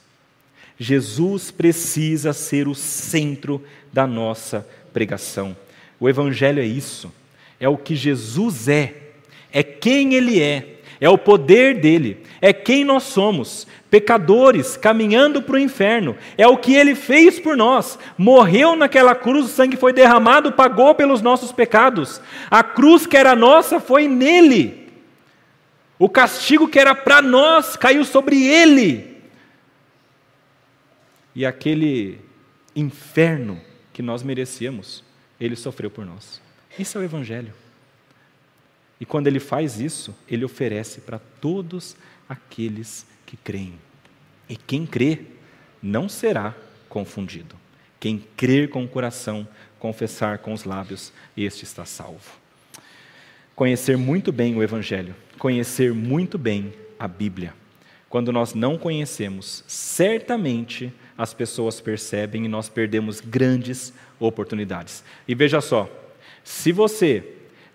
Jesus precisa ser o centro da nossa pregação. O Evangelho é isso, é o que Jesus é, é quem Ele é, é o poder dele, é quem nós somos, pecadores caminhando para o inferno, é o que ele fez por nós, morreu naquela cruz, o sangue foi derramado, pagou pelos nossos pecados, a cruz que era nossa foi nele, o castigo que era para nós caiu sobre ele, e aquele inferno que nós merecíamos, ele sofreu por nós. Isso é o Evangelho. E quando ele faz isso, ele oferece para todos aqueles que creem. E quem crê não será confundido. Quem crer com o coração, confessar com os lábios, este está salvo. Conhecer muito bem o Evangelho, conhecer muito bem a Bíblia. Quando nós não conhecemos, certamente as pessoas percebem e nós perdemos grandes oportunidades. E veja só, se você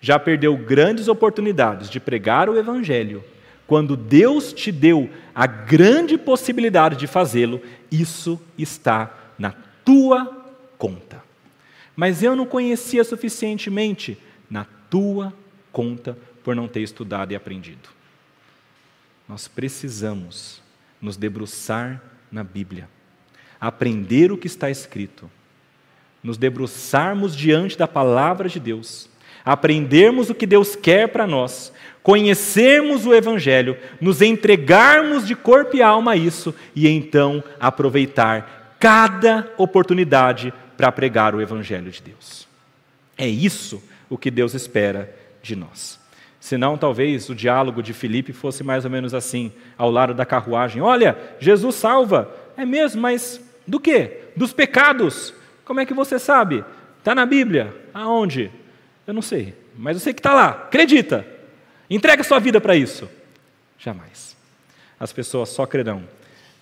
já perdeu grandes oportunidades de pregar o Evangelho, quando Deus te deu a grande possibilidade de fazê-lo, isso está na tua conta. Mas eu não conhecia suficientemente na tua conta por não ter estudado e aprendido. Nós precisamos nos debruçar na Bíblia, aprender o que está escrito, nos debruçarmos diante da palavra de Deus aprendermos o que Deus quer para nós, conhecermos o Evangelho, nos entregarmos de corpo e alma a isso e então aproveitar cada oportunidade para pregar o Evangelho de Deus. É isso o que Deus espera de nós. Senão, talvez o diálogo de Filipe fosse mais ou menos assim, ao lado da carruagem: Olha, Jesus salva. É mesmo, mas do quê? Dos pecados. Como é que você sabe? Está na Bíblia. Aonde? Eu não sei, mas eu sei que está lá. Acredita. Entrega sua vida para isso. Jamais. As pessoas só crerão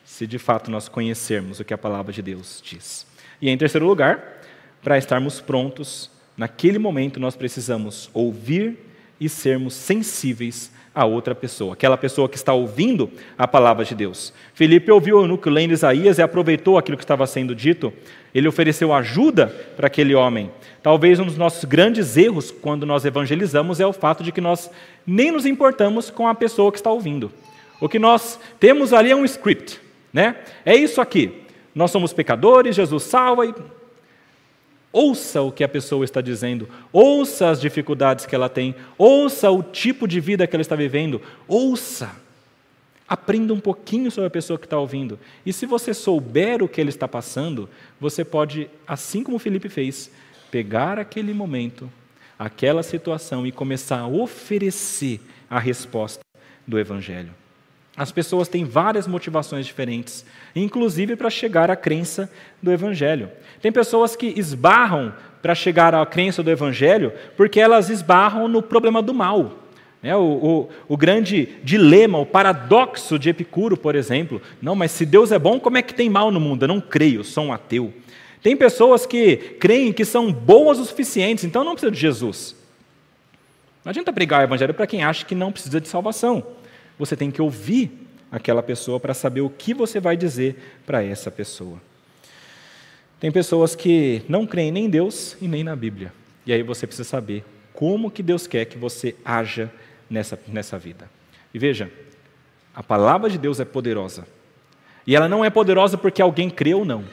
se de fato nós conhecermos o que a palavra de Deus diz. E em terceiro lugar, para estarmos prontos, naquele momento nós precisamos ouvir e sermos sensíveis a outra pessoa, aquela pessoa que está ouvindo a palavra de Deus. Felipe ouviu o eunuco lendo Isaías e aproveitou aquilo que estava sendo dito. Ele ofereceu ajuda para aquele homem. Talvez um dos nossos grandes erros quando nós evangelizamos é o fato de que nós nem nos importamos com a pessoa que está ouvindo. O que nós temos ali é um script, né? É isso aqui. Nós somos pecadores, Jesus salva e Ouça o que a pessoa está dizendo, ouça as dificuldades que ela tem, ouça o tipo de vida que ela está vivendo, ouça. Aprenda um pouquinho sobre a pessoa que está ouvindo. E se você souber o que ele está passando, você pode, assim como Felipe fez, pegar aquele momento, aquela situação e começar a oferecer a resposta do Evangelho. As pessoas têm várias motivações diferentes, inclusive para chegar à crença do Evangelho. Tem pessoas que esbarram para chegar à crença do Evangelho porque elas esbarram no problema do mal. É, o, o, o, grande dilema, o paradoxo de Epicuro, por exemplo. Não, mas se Deus é bom, como é que tem mal no mundo? Eu não creio, sou um ateu. Tem pessoas que creem que são boas o suficiente, então não precisa de Jesus. Não adianta pregar o evangelho para quem acha que não precisa de salvação. Você tem que ouvir aquela pessoa para saber o que você vai dizer para essa pessoa. Tem pessoas que não creem nem em Deus e nem na Bíblia. E aí você precisa saber como que Deus quer que você haja nessa, nessa vida. E veja, a palavra de Deus é poderosa. E ela não é poderosa porque alguém crê ou não.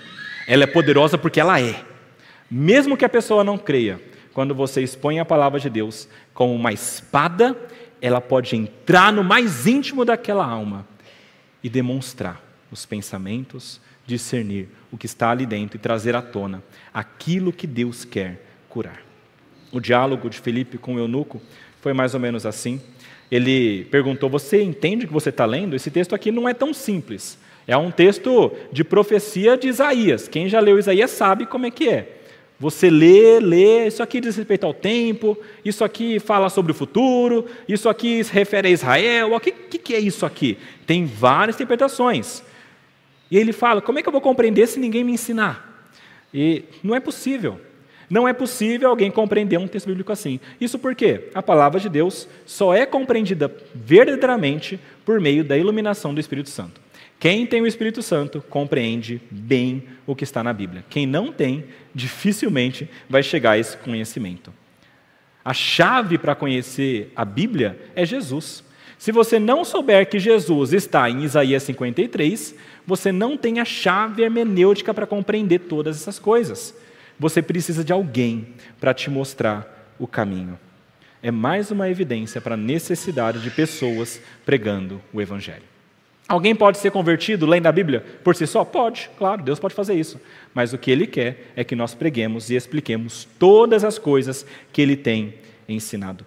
Ela é poderosa porque ela é. Mesmo que a pessoa não creia, quando você expõe a palavra de Deus como uma espada, ela pode entrar no mais íntimo daquela alma e demonstrar os pensamentos, discernir o que está ali dentro e trazer à tona aquilo que Deus quer curar. O diálogo de Felipe com o eunuco foi mais ou menos assim. Ele perguntou: Você entende o que você está lendo? Esse texto aqui não é tão simples. É um texto de profecia de Isaías. Quem já leu Isaías sabe como é que é. Você lê, lê, isso aqui diz respeito ao tempo, isso aqui fala sobre o futuro, isso aqui se refere a Israel, o que, que é isso aqui? Tem várias interpretações. E ele fala: como é que eu vou compreender se ninguém me ensinar? E não é possível. Não é possível alguém compreender um texto bíblico assim. Isso porque a palavra de Deus só é compreendida verdadeiramente por meio da iluminação do Espírito Santo. Quem tem o Espírito Santo compreende bem o que está na Bíblia. Quem não tem, dificilmente vai chegar a esse conhecimento. A chave para conhecer a Bíblia é Jesus. Se você não souber que Jesus está em Isaías 53, você não tem a chave hermenêutica para compreender todas essas coisas. Você precisa de alguém para te mostrar o caminho. É mais uma evidência para a necessidade de pessoas pregando o Evangelho. Alguém pode ser convertido lendo a Bíblia por si só? Pode, claro, Deus pode fazer isso. Mas o que Ele quer é que nós preguemos e expliquemos todas as coisas que Ele tem ensinado.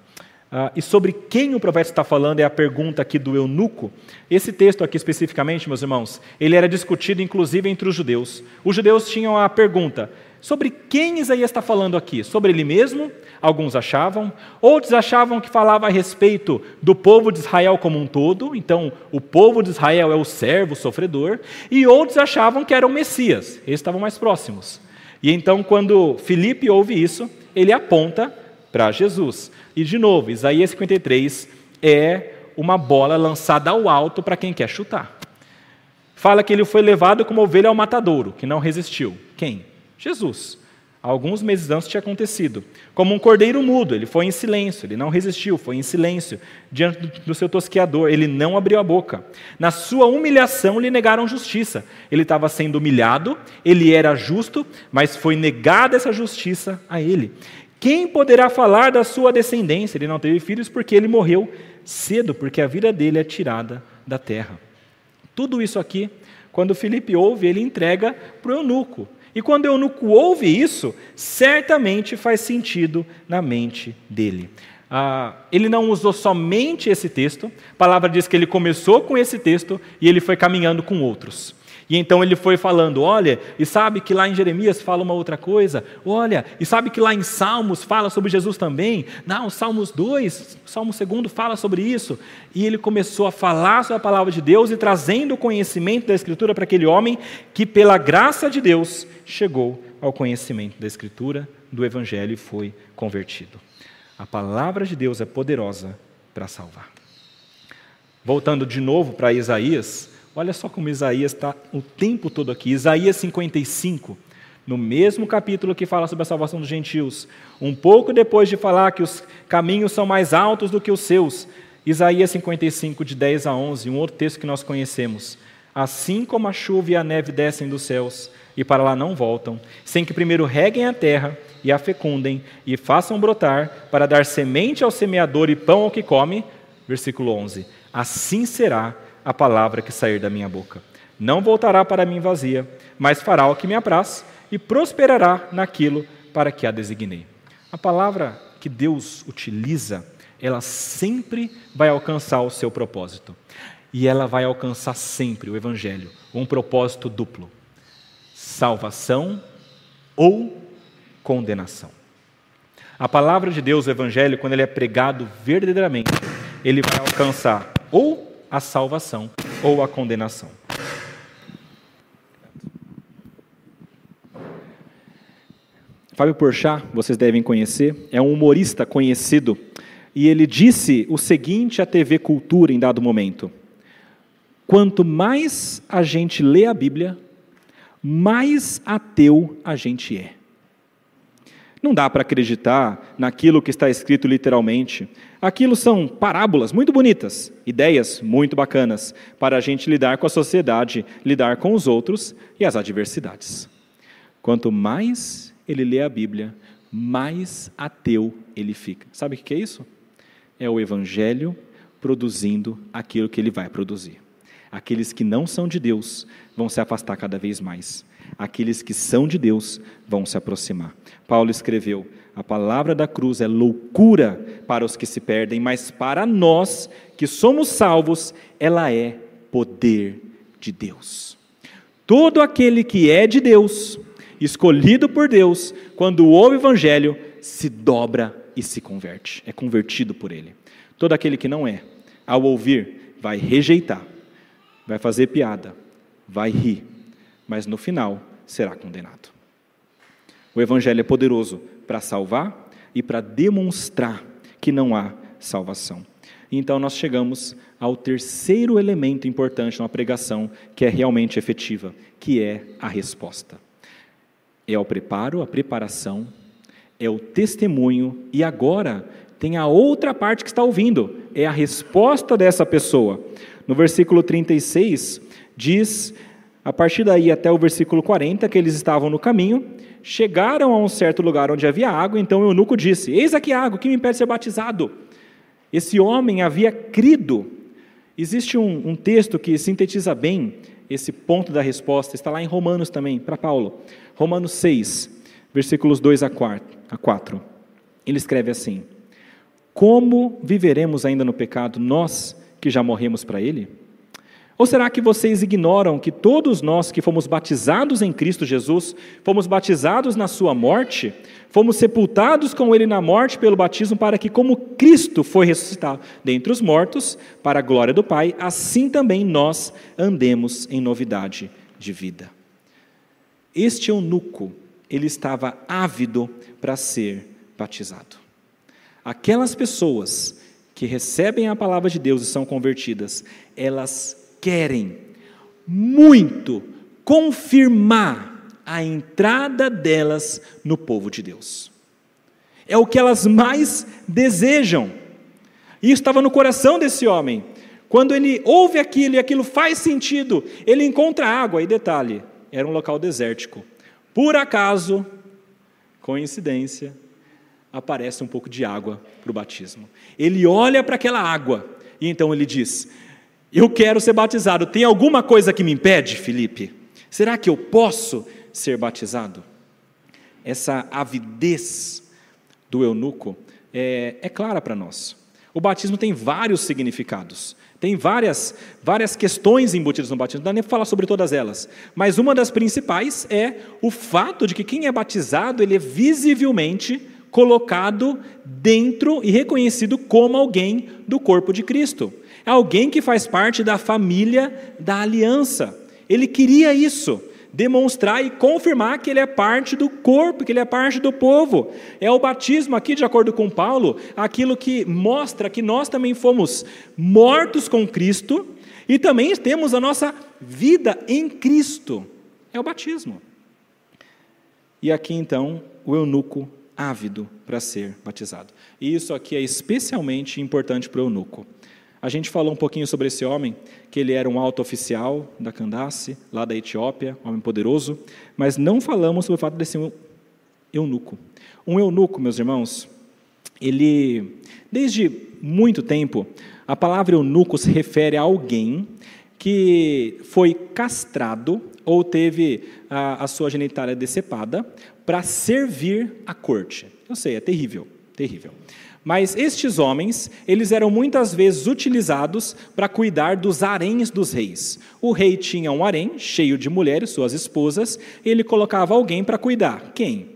Ah, e sobre quem o profeta está falando é a pergunta aqui do eunuco. Esse texto aqui especificamente, meus irmãos, ele era discutido inclusive entre os judeus. Os judeus tinham a pergunta: Sobre quem Isaías está falando aqui? Sobre ele mesmo? Alguns achavam. Outros achavam que falava a respeito do povo de Israel como um todo. Então, o povo de Israel é o servo, o sofredor. E outros achavam que era o Messias. Eles estavam mais próximos. E então, quando Filipe ouve isso, ele aponta para Jesus. E, de novo, Isaías 53 é uma bola lançada ao alto para quem quer chutar. Fala que ele foi levado como ovelha ao matadouro, que não resistiu. Quem? Jesus. Alguns meses antes tinha acontecido. Como um cordeiro mudo, ele foi em silêncio, ele não resistiu, foi em silêncio diante do seu tosqueador, ele não abriu a boca. Na sua humilhação lhe negaram justiça. Ele estava sendo humilhado, ele era justo, mas foi negada essa justiça a ele. Quem poderá falar da sua descendência? Ele não teve filhos porque ele morreu cedo, porque a vida dele é tirada da terra. Tudo isso aqui, quando Felipe ouve, ele entrega para o eunuco. E quando o eunuco ouve isso, certamente faz sentido na mente dele. Ah, ele não usou somente esse texto, a palavra diz que ele começou com esse texto e ele foi caminhando com outros. E então ele foi falando: olha, e sabe que lá em Jeremias fala uma outra coisa? Olha, e sabe que lá em Salmos fala sobre Jesus também? Não, Salmos 2, Salmo 2 fala sobre isso. E ele começou a falar sobre a palavra de Deus e trazendo o conhecimento da Escritura para aquele homem que, pela graça de Deus, chegou ao conhecimento da Escritura, do Evangelho e foi convertido. A palavra de Deus é poderosa para salvar. Voltando de novo para Isaías, Olha só como Isaías está o tempo todo aqui. Isaías 55, no mesmo capítulo que fala sobre a salvação dos gentios, um pouco depois de falar que os caminhos são mais altos do que os seus, Isaías 55, de 10 a 11, um outro texto que nós conhecemos. Assim como a chuva e a neve descem dos céus e para lá não voltam, sem que primeiro reguem a terra e a fecundem e façam brotar, para dar semente ao semeador e pão ao que come. Versículo 11: Assim será a palavra que sair da minha boca. Não voltará para mim vazia, mas fará o que me apraz e prosperará naquilo para que a designei. A palavra que Deus utiliza, ela sempre vai alcançar o seu propósito. E ela vai alcançar sempre o Evangelho, um propósito duplo: salvação ou condenação. A palavra de Deus, o Evangelho, quando ele é pregado verdadeiramente, ele vai alcançar ou a salvação ou a condenação. Fábio Porchat, vocês devem conhecer, é um humorista conhecido, e ele disse o seguinte à TV Cultura em dado momento: Quanto mais a gente lê a Bíblia, mais ateu a gente é. Não dá para acreditar naquilo que está escrito literalmente. Aquilo são parábolas muito bonitas, ideias muito bacanas para a gente lidar com a sociedade, lidar com os outros e as adversidades. Quanto mais ele lê a Bíblia, mais ateu ele fica. Sabe o que é isso? É o Evangelho produzindo aquilo que ele vai produzir. Aqueles que não são de Deus vão se afastar cada vez mais. Aqueles que são de Deus vão se aproximar. Paulo escreveu: a palavra da cruz é loucura para os que se perdem, mas para nós que somos salvos, ela é poder de Deus. Todo aquele que é de Deus, escolhido por Deus, quando ouve o evangelho, se dobra e se converte, é convertido por ele. Todo aquele que não é, ao ouvir, vai rejeitar, vai fazer piada, vai rir, mas no final será condenado. O Evangelho é poderoso para salvar e para demonstrar que não há salvação. Então nós chegamos ao terceiro elemento importante na pregação, que é realmente efetiva, que é a resposta. É o preparo, a preparação, é o testemunho e agora tem a outra parte que está ouvindo, é a resposta dessa pessoa. No versículo 36 diz a partir daí até o versículo 40, que eles estavam no caminho, chegaram a um certo lugar onde havia água, então o eunuco disse: Eis aqui água, que me impede de ser batizado? Esse homem havia crido. Existe um, um texto que sintetiza bem esse ponto da resposta, está lá em Romanos também, para Paulo. Romanos 6, versículos 2 a 4. Ele escreve assim: Como viveremos ainda no pecado, nós que já morremos para ele? Ou será que vocês ignoram que todos nós que fomos batizados em Cristo Jesus, fomos batizados na Sua morte, fomos sepultados com Ele na morte pelo batismo, para que, como Cristo foi ressuscitado dentre os mortos, para a glória do Pai, assim também nós andemos em novidade de vida? Este eunuco, ele estava ávido para ser batizado. Aquelas pessoas que recebem a palavra de Deus e são convertidas, elas querem muito confirmar a entrada delas no povo de Deus. É o que elas mais desejam. E isso estava no coração desse homem. Quando ele ouve aquilo e aquilo faz sentido, ele encontra água. E detalhe: era um local desértico. Por acaso, coincidência, aparece um pouco de água para o batismo. Ele olha para aquela água e então ele diz: eu quero ser batizado. Tem alguma coisa que me impede, Felipe? Será que eu posso ser batizado? Essa avidez do eunuco é, é clara para nós. O batismo tem vários significados. Tem várias, várias questões embutidas no batismo, não dá nem para falar sobre todas elas. Mas uma das principais é o fato de que quem é batizado, ele é visivelmente colocado dentro e reconhecido como alguém do corpo de Cristo alguém que faz parte da família da aliança. Ele queria isso, demonstrar e confirmar que ele é parte do corpo, que ele é parte do povo. É o batismo aqui, de acordo com Paulo, aquilo que mostra que nós também fomos mortos com Cristo e também temos a nossa vida em Cristo. É o batismo. E aqui então, o eunuco ávido para ser batizado. E isso aqui é especialmente importante para o eunuco. A gente falou um pouquinho sobre esse homem, que ele era um alto oficial da Candace, lá da Etiópia, homem poderoso, mas não falamos sobre o fato de ser um eunuco. Um eunuco, meus irmãos, ele, desde muito tempo, a palavra eunuco se refere a alguém que foi castrado ou teve a, a sua genitália decepada para servir à corte. Eu sei, é terrível, terrível. Mas estes homens, eles eram muitas vezes utilizados para cuidar dos haréns dos reis. O rei tinha um harém cheio de mulheres, suas esposas, e ele colocava alguém para cuidar. Quem?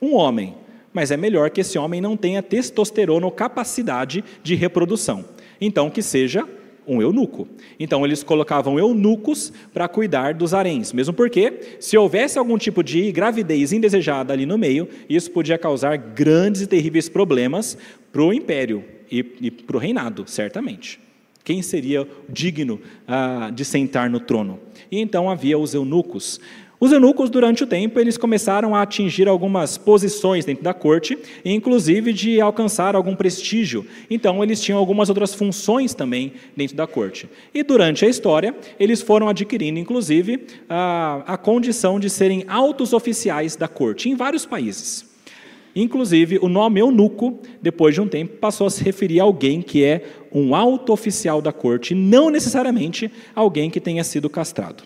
Um homem. Mas é melhor que esse homem não tenha testosterona ou capacidade de reprodução. Então, que seja um eunuco. Então eles colocavam eunucos para cuidar dos haréns, mesmo porque se houvesse algum tipo de gravidez indesejada ali no meio, isso podia causar grandes e terríveis problemas para o império e, e para o reinado, certamente. Quem seria digno ah, de sentar no trono? E então havia os eunucos. Os eunucos, durante o tempo, eles começaram a atingir algumas posições dentro da corte, inclusive de alcançar algum prestígio. Então, eles tinham algumas outras funções também dentro da corte. E durante a história, eles foram adquirindo, inclusive, a, a condição de serem altos oficiais da corte em vários países. Inclusive, o nome eunuco, depois de um tempo, passou a se referir a alguém que é um alto oficial da corte, não necessariamente alguém que tenha sido castrado.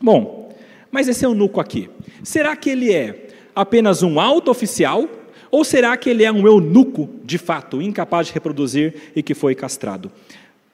Bom, mas esse eunuco aqui, será que ele é apenas um alto oficial? Ou será que ele é um eunuco, de fato, incapaz de reproduzir e que foi castrado?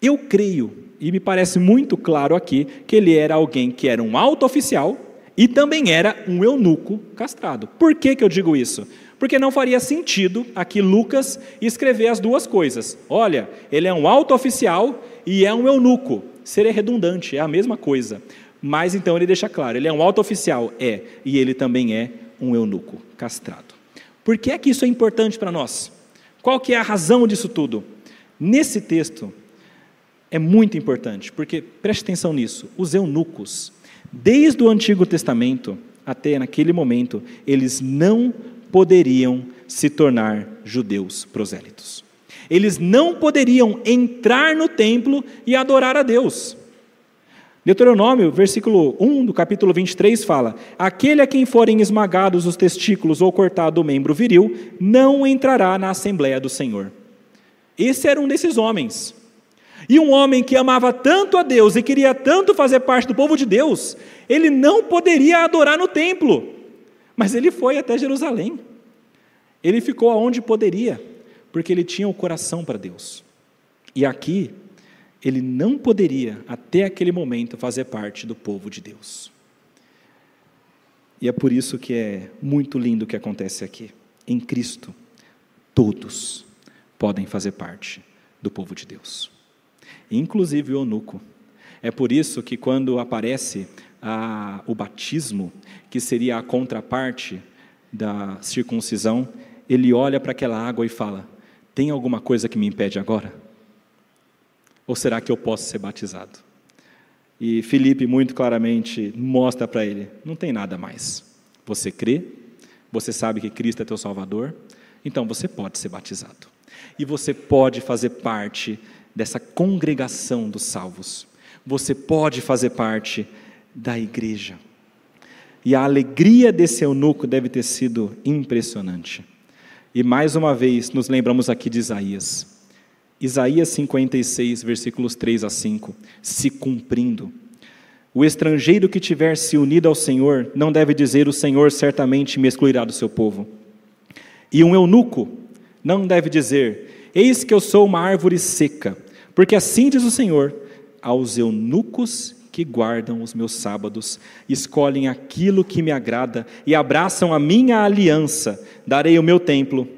Eu creio, e me parece muito claro aqui, que ele era alguém que era um alto oficial e também era um eunuco castrado. Por que, que eu digo isso? Porque não faria sentido aqui Lucas escrever as duas coisas. Olha, ele é um alto oficial e é um eunuco. Seria redundante, é a mesma coisa. Mas então ele deixa claro, ele é um alto oficial, é, e ele também é um eunuco castrado. Por que é que isso é importante para nós? Qual que é a razão disso tudo? Nesse texto é muito importante, porque preste atenção nisso, os eunucos, desde o Antigo Testamento até naquele momento, eles não poderiam se tornar judeus prosélitos. Eles não poderiam entrar no templo e adorar a Deus. Deuteronômio, versículo 1 do capítulo 23 fala: Aquele a quem forem esmagados os testículos ou cortado o membro viril, não entrará na Assembleia do Senhor. Esse era um desses homens. E um homem que amava tanto a Deus e queria tanto fazer parte do povo de Deus, ele não poderia adorar no templo, mas ele foi até Jerusalém. Ele ficou aonde poderia, porque ele tinha o coração para Deus. E aqui, ele não poderia, até aquele momento, fazer parte do povo de Deus. E é por isso que é muito lindo o que acontece aqui. Em Cristo, todos podem fazer parte do povo de Deus, inclusive o eunuco. É por isso que, quando aparece a, o batismo, que seria a contraparte da circuncisão, ele olha para aquela água e fala: Tem alguma coisa que me impede agora? Ou será que eu posso ser batizado? E Felipe muito claramente mostra para ele: não tem nada mais. Você crê, você sabe que Cristo é teu Salvador, então você pode ser batizado. E você pode fazer parte dessa congregação dos salvos. Você pode fazer parte da igreja. E a alegria desse eunuco deve ter sido impressionante. E mais uma vez nos lembramos aqui de Isaías. Isaías 56, versículos 3 a 5, se cumprindo. O estrangeiro que tiver se unido ao Senhor não deve dizer: O Senhor certamente me excluirá do seu povo. E um eunuco não deve dizer: Eis que eu sou uma árvore seca, porque assim diz o Senhor: aos eunucos que guardam os meus sábados, escolhem aquilo que me agrada e abraçam a minha aliança, darei o meu templo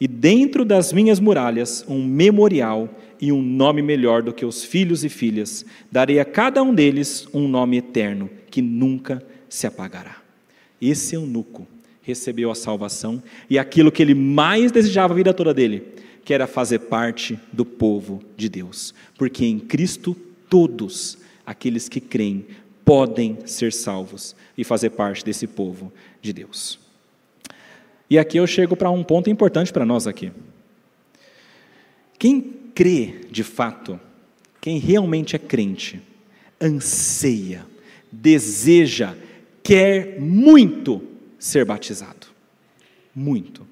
e dentro das minhas muralhas um memorial e um nome melhor do que os filhos e filhas. Darei a cada um deles um nome eterno que nunca se apagará. Esse eunuco recebeu a salvação e aquilo que ele mais desejava a vida toda dele, que era fazer parte do povo de Deus. Porque em Cristo todos aqueles que creem podem ser salvos e fazer parte desse povo de Deus. E aqui eu chego para um ponto importante para nós aqui. Quem crê de fato, quem realmente é crente, anseia, deseja, quer muito ser batizado. Muito.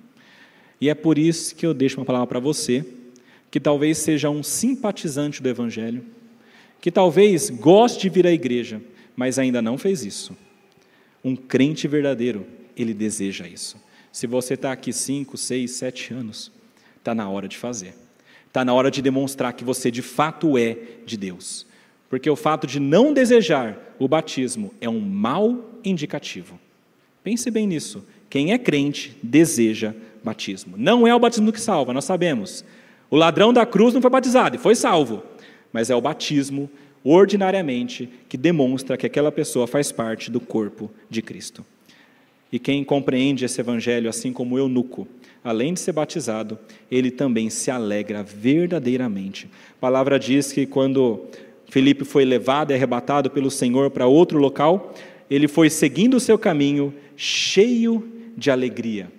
E é por isso que eu deixo uma palavra para você, que talvez seja um simpatizante do Evangelho, que talvez goste de vir à igreja, mas ainda não fez isso. Um crente verdadeiro, ele deseja isso. Se você está aqui cinco, seis, sete anos, está na hora de fazer. Está na hora de demonstrar que você de fato é de Deus. Porque o fato de não desejar o batismo é um mau indicativo. Pense bem nisso. Quem é crente deseja batismo. Não é o batismo que salva, nós sabemos. O ladrão da cruz não foi batizado e foi salvo. mas é o batismo, ordinariamente, que demonstra que aquela pessoa faz parte do corpo de Cristo. E quem compreende esse evangelho, assim como o eunuco, além de ser batizado, ele também se alegra verdadeiramente. A palavra diz que quando Felipe foi levado e arrebatado pelo Senhor para outro local, ele foi seguindo o seu caminho, cheio de alegria.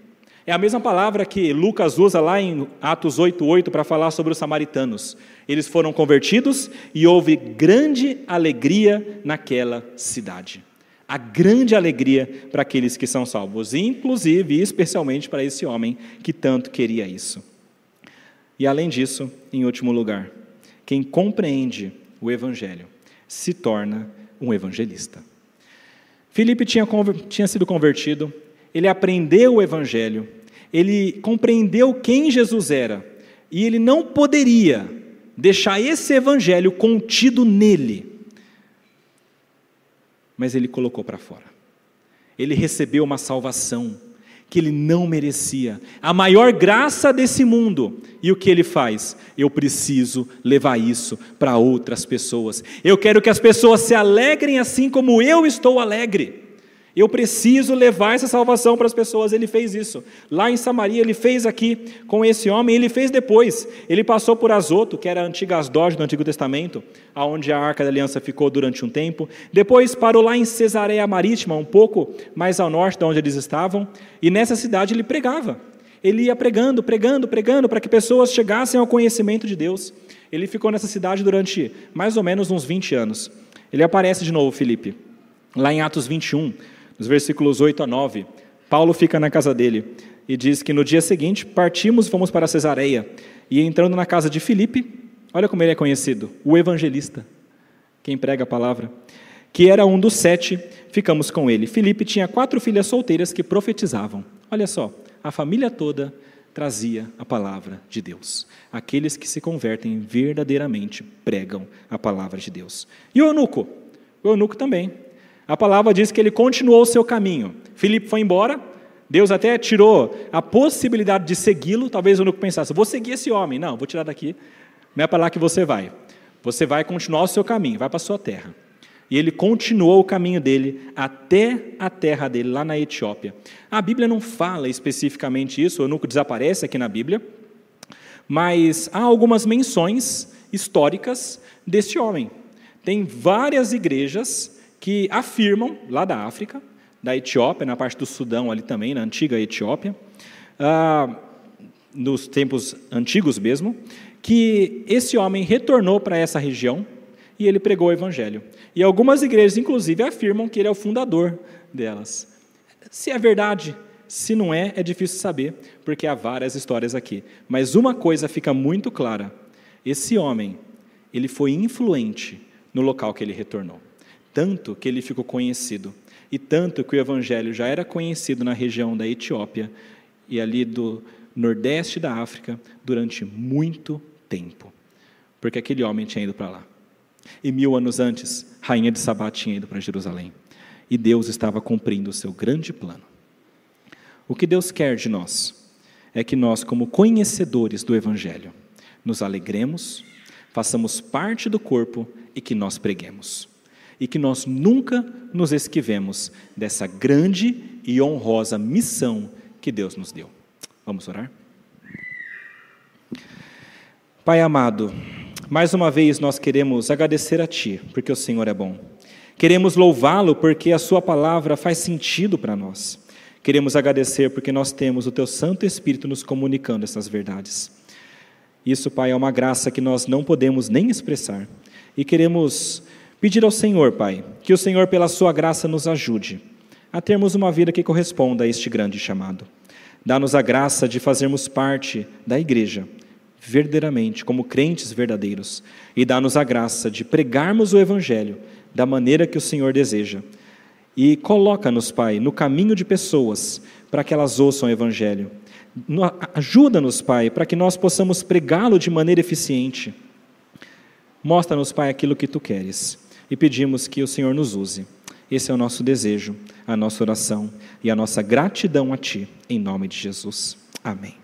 É a mesma palavra que Lucas usa lá em Atos 8:8 para falar sobre os samaritanos. Eles foram convertidos e houve grande alegria naquela cidade. A grande alegria para aqueles que são salvos, inclusive e especialmente para esse homem que tanto queria isso. E além disso, em último lugar, quem compreende o evangelho se torna um evangelista. Filipe tinha, tinha sido convertido, ele aprendeu o Evangelho, ele compreendeu quem Jesus era, e ele não poderia deixar esse Evangelho contido nele, mas ele colocou para fora. Ele recebeu uma salvação que ele não merecia, a maior graça desse mundo. E o que ele faz? Eu preciso levar isso para outras pessoas. Eu quero que as pessoas se alegrem assim como eu estou alegre. Eu preciso levar essa salvação para as pessoas. Ele fez isso. Lá em Samaria, ele fez aqui com esse homem, ele fez depois. Ele passou por Azoto, que era a antiga Asdod do Antigo Testamento, aonde a Arca da Aliança ficou durante um tempo. Depois parou lá em Cesareia Marítima, um pouco mais ao norte de onde eles estavam, e nessa cidade ele pregava. Ele ia pregando, pregando, pregando, para que pessoas chegassem ao conhecimento de Deus. Ele ficou nessa cidade durante mais ou menos uns 20 anos. Ele aparece de novo, Filipe, lá em Atos 21 nos versículos 8 a 9, Paulo fica na casa dele e diz que no dia seguinte partimos e fomos para Cesareia. E entrando na casa de Filipe, olha como ele é conhecido, o evangelista, quem prega a palavra, que era um dos sete, ficamos com ele. Filipe tinha quatro filhas solteiras que profetizavam. Olha só, a família toda trazia a palavra de Deus. Aqueles que se convertem verdadeiramente pregam a palavra de Deus. E o eunuco? O eunuco também a palavra diz que ele continuou o seu caminho. Filipe foi embora, Deus até tirou a possibilidade de segui-lo. Talvez o eunuco pensasse: vou seguir esse homem. Não, vou tirar daqui. Não é para lá que você vai. Você vai continuar o seu caminho, vai para a sua terra. E ele continuou o caminho dele até a terra dele, lá na Etiópia. A Bíblia não fala especificamente isso, o eunuco desaparece aqui na Bíblia, mas há algumas menções históricas desse homem. Tem várias igrejas que afirmam, lá da África, da Etiópia, na parte do Sudão ali também, na antiga Etiópia, ah, nos tempos antigos mesmo, que esse homem retornou para essa região e ele pregou o evangelho. E algumas igrejas, inclusive, afirmam que ele é o fundador delas. Se é verdade, se não é, é difícil saber, porque há várias histórias aqui. Mas uma coisa fica muito clara: esse homem, ele foi influente no local que ele retornou tanto que ele ficou conhecido, e tanto que o evangelho já era conhecido na região da Etiópia e ali do nordeste da África durante muito tempo, porque aquele homem tinha ido para lá. E mil anos antes, rainha de Sabá tinha ido para Jerusalém. E Deus estava cumprindo o seu grande plano. O que Deus quer de nós é que nós, como conhecedores do Evangelho, nos alegremos, façamos parte do corpo e que nós preguemos e que nós nunca nos esquivemos dessa grande e honrosa missão que Deus nos deu. Vamos orar? Pai amado, mais uma vez nós queremos agradecer a Ti, porque o Senhor é bom. Queremos louvá-lo porque a Sua palavra faz sentido para nós. Queremos agradecer porque nós temos o Teu Santo Espírito nos comunicando essas verdades. Isso, Pai, é uma graça que nós não podemos nem expressar. E queremos Pedir ao Senhor, Pai, que o Senhor, pela Sua graça, nos ajude a termos uma vida que corresponda a este grande chamado. Dá-nos a graça de fazermos parte da igreja, verdadeiramente, como crentes verdadeiros, e dá-nos a graça de pregarmos o Evangelho da maneira que o Senhor deseja. E coloca-nos, Pai, no caminho de pessoas para que elas ouçam o Evangelho. Ajuda-nos, Pai, para que nós possamos pregá-lo de maneira eficiente. Mostra-nos, Pai, aquilo que tu queres e pedimos que o Senhor nos use. Esse é o nosso desejo, a nossa oração e a nossa gratidão a Ti, em nome de Jesus. Amém.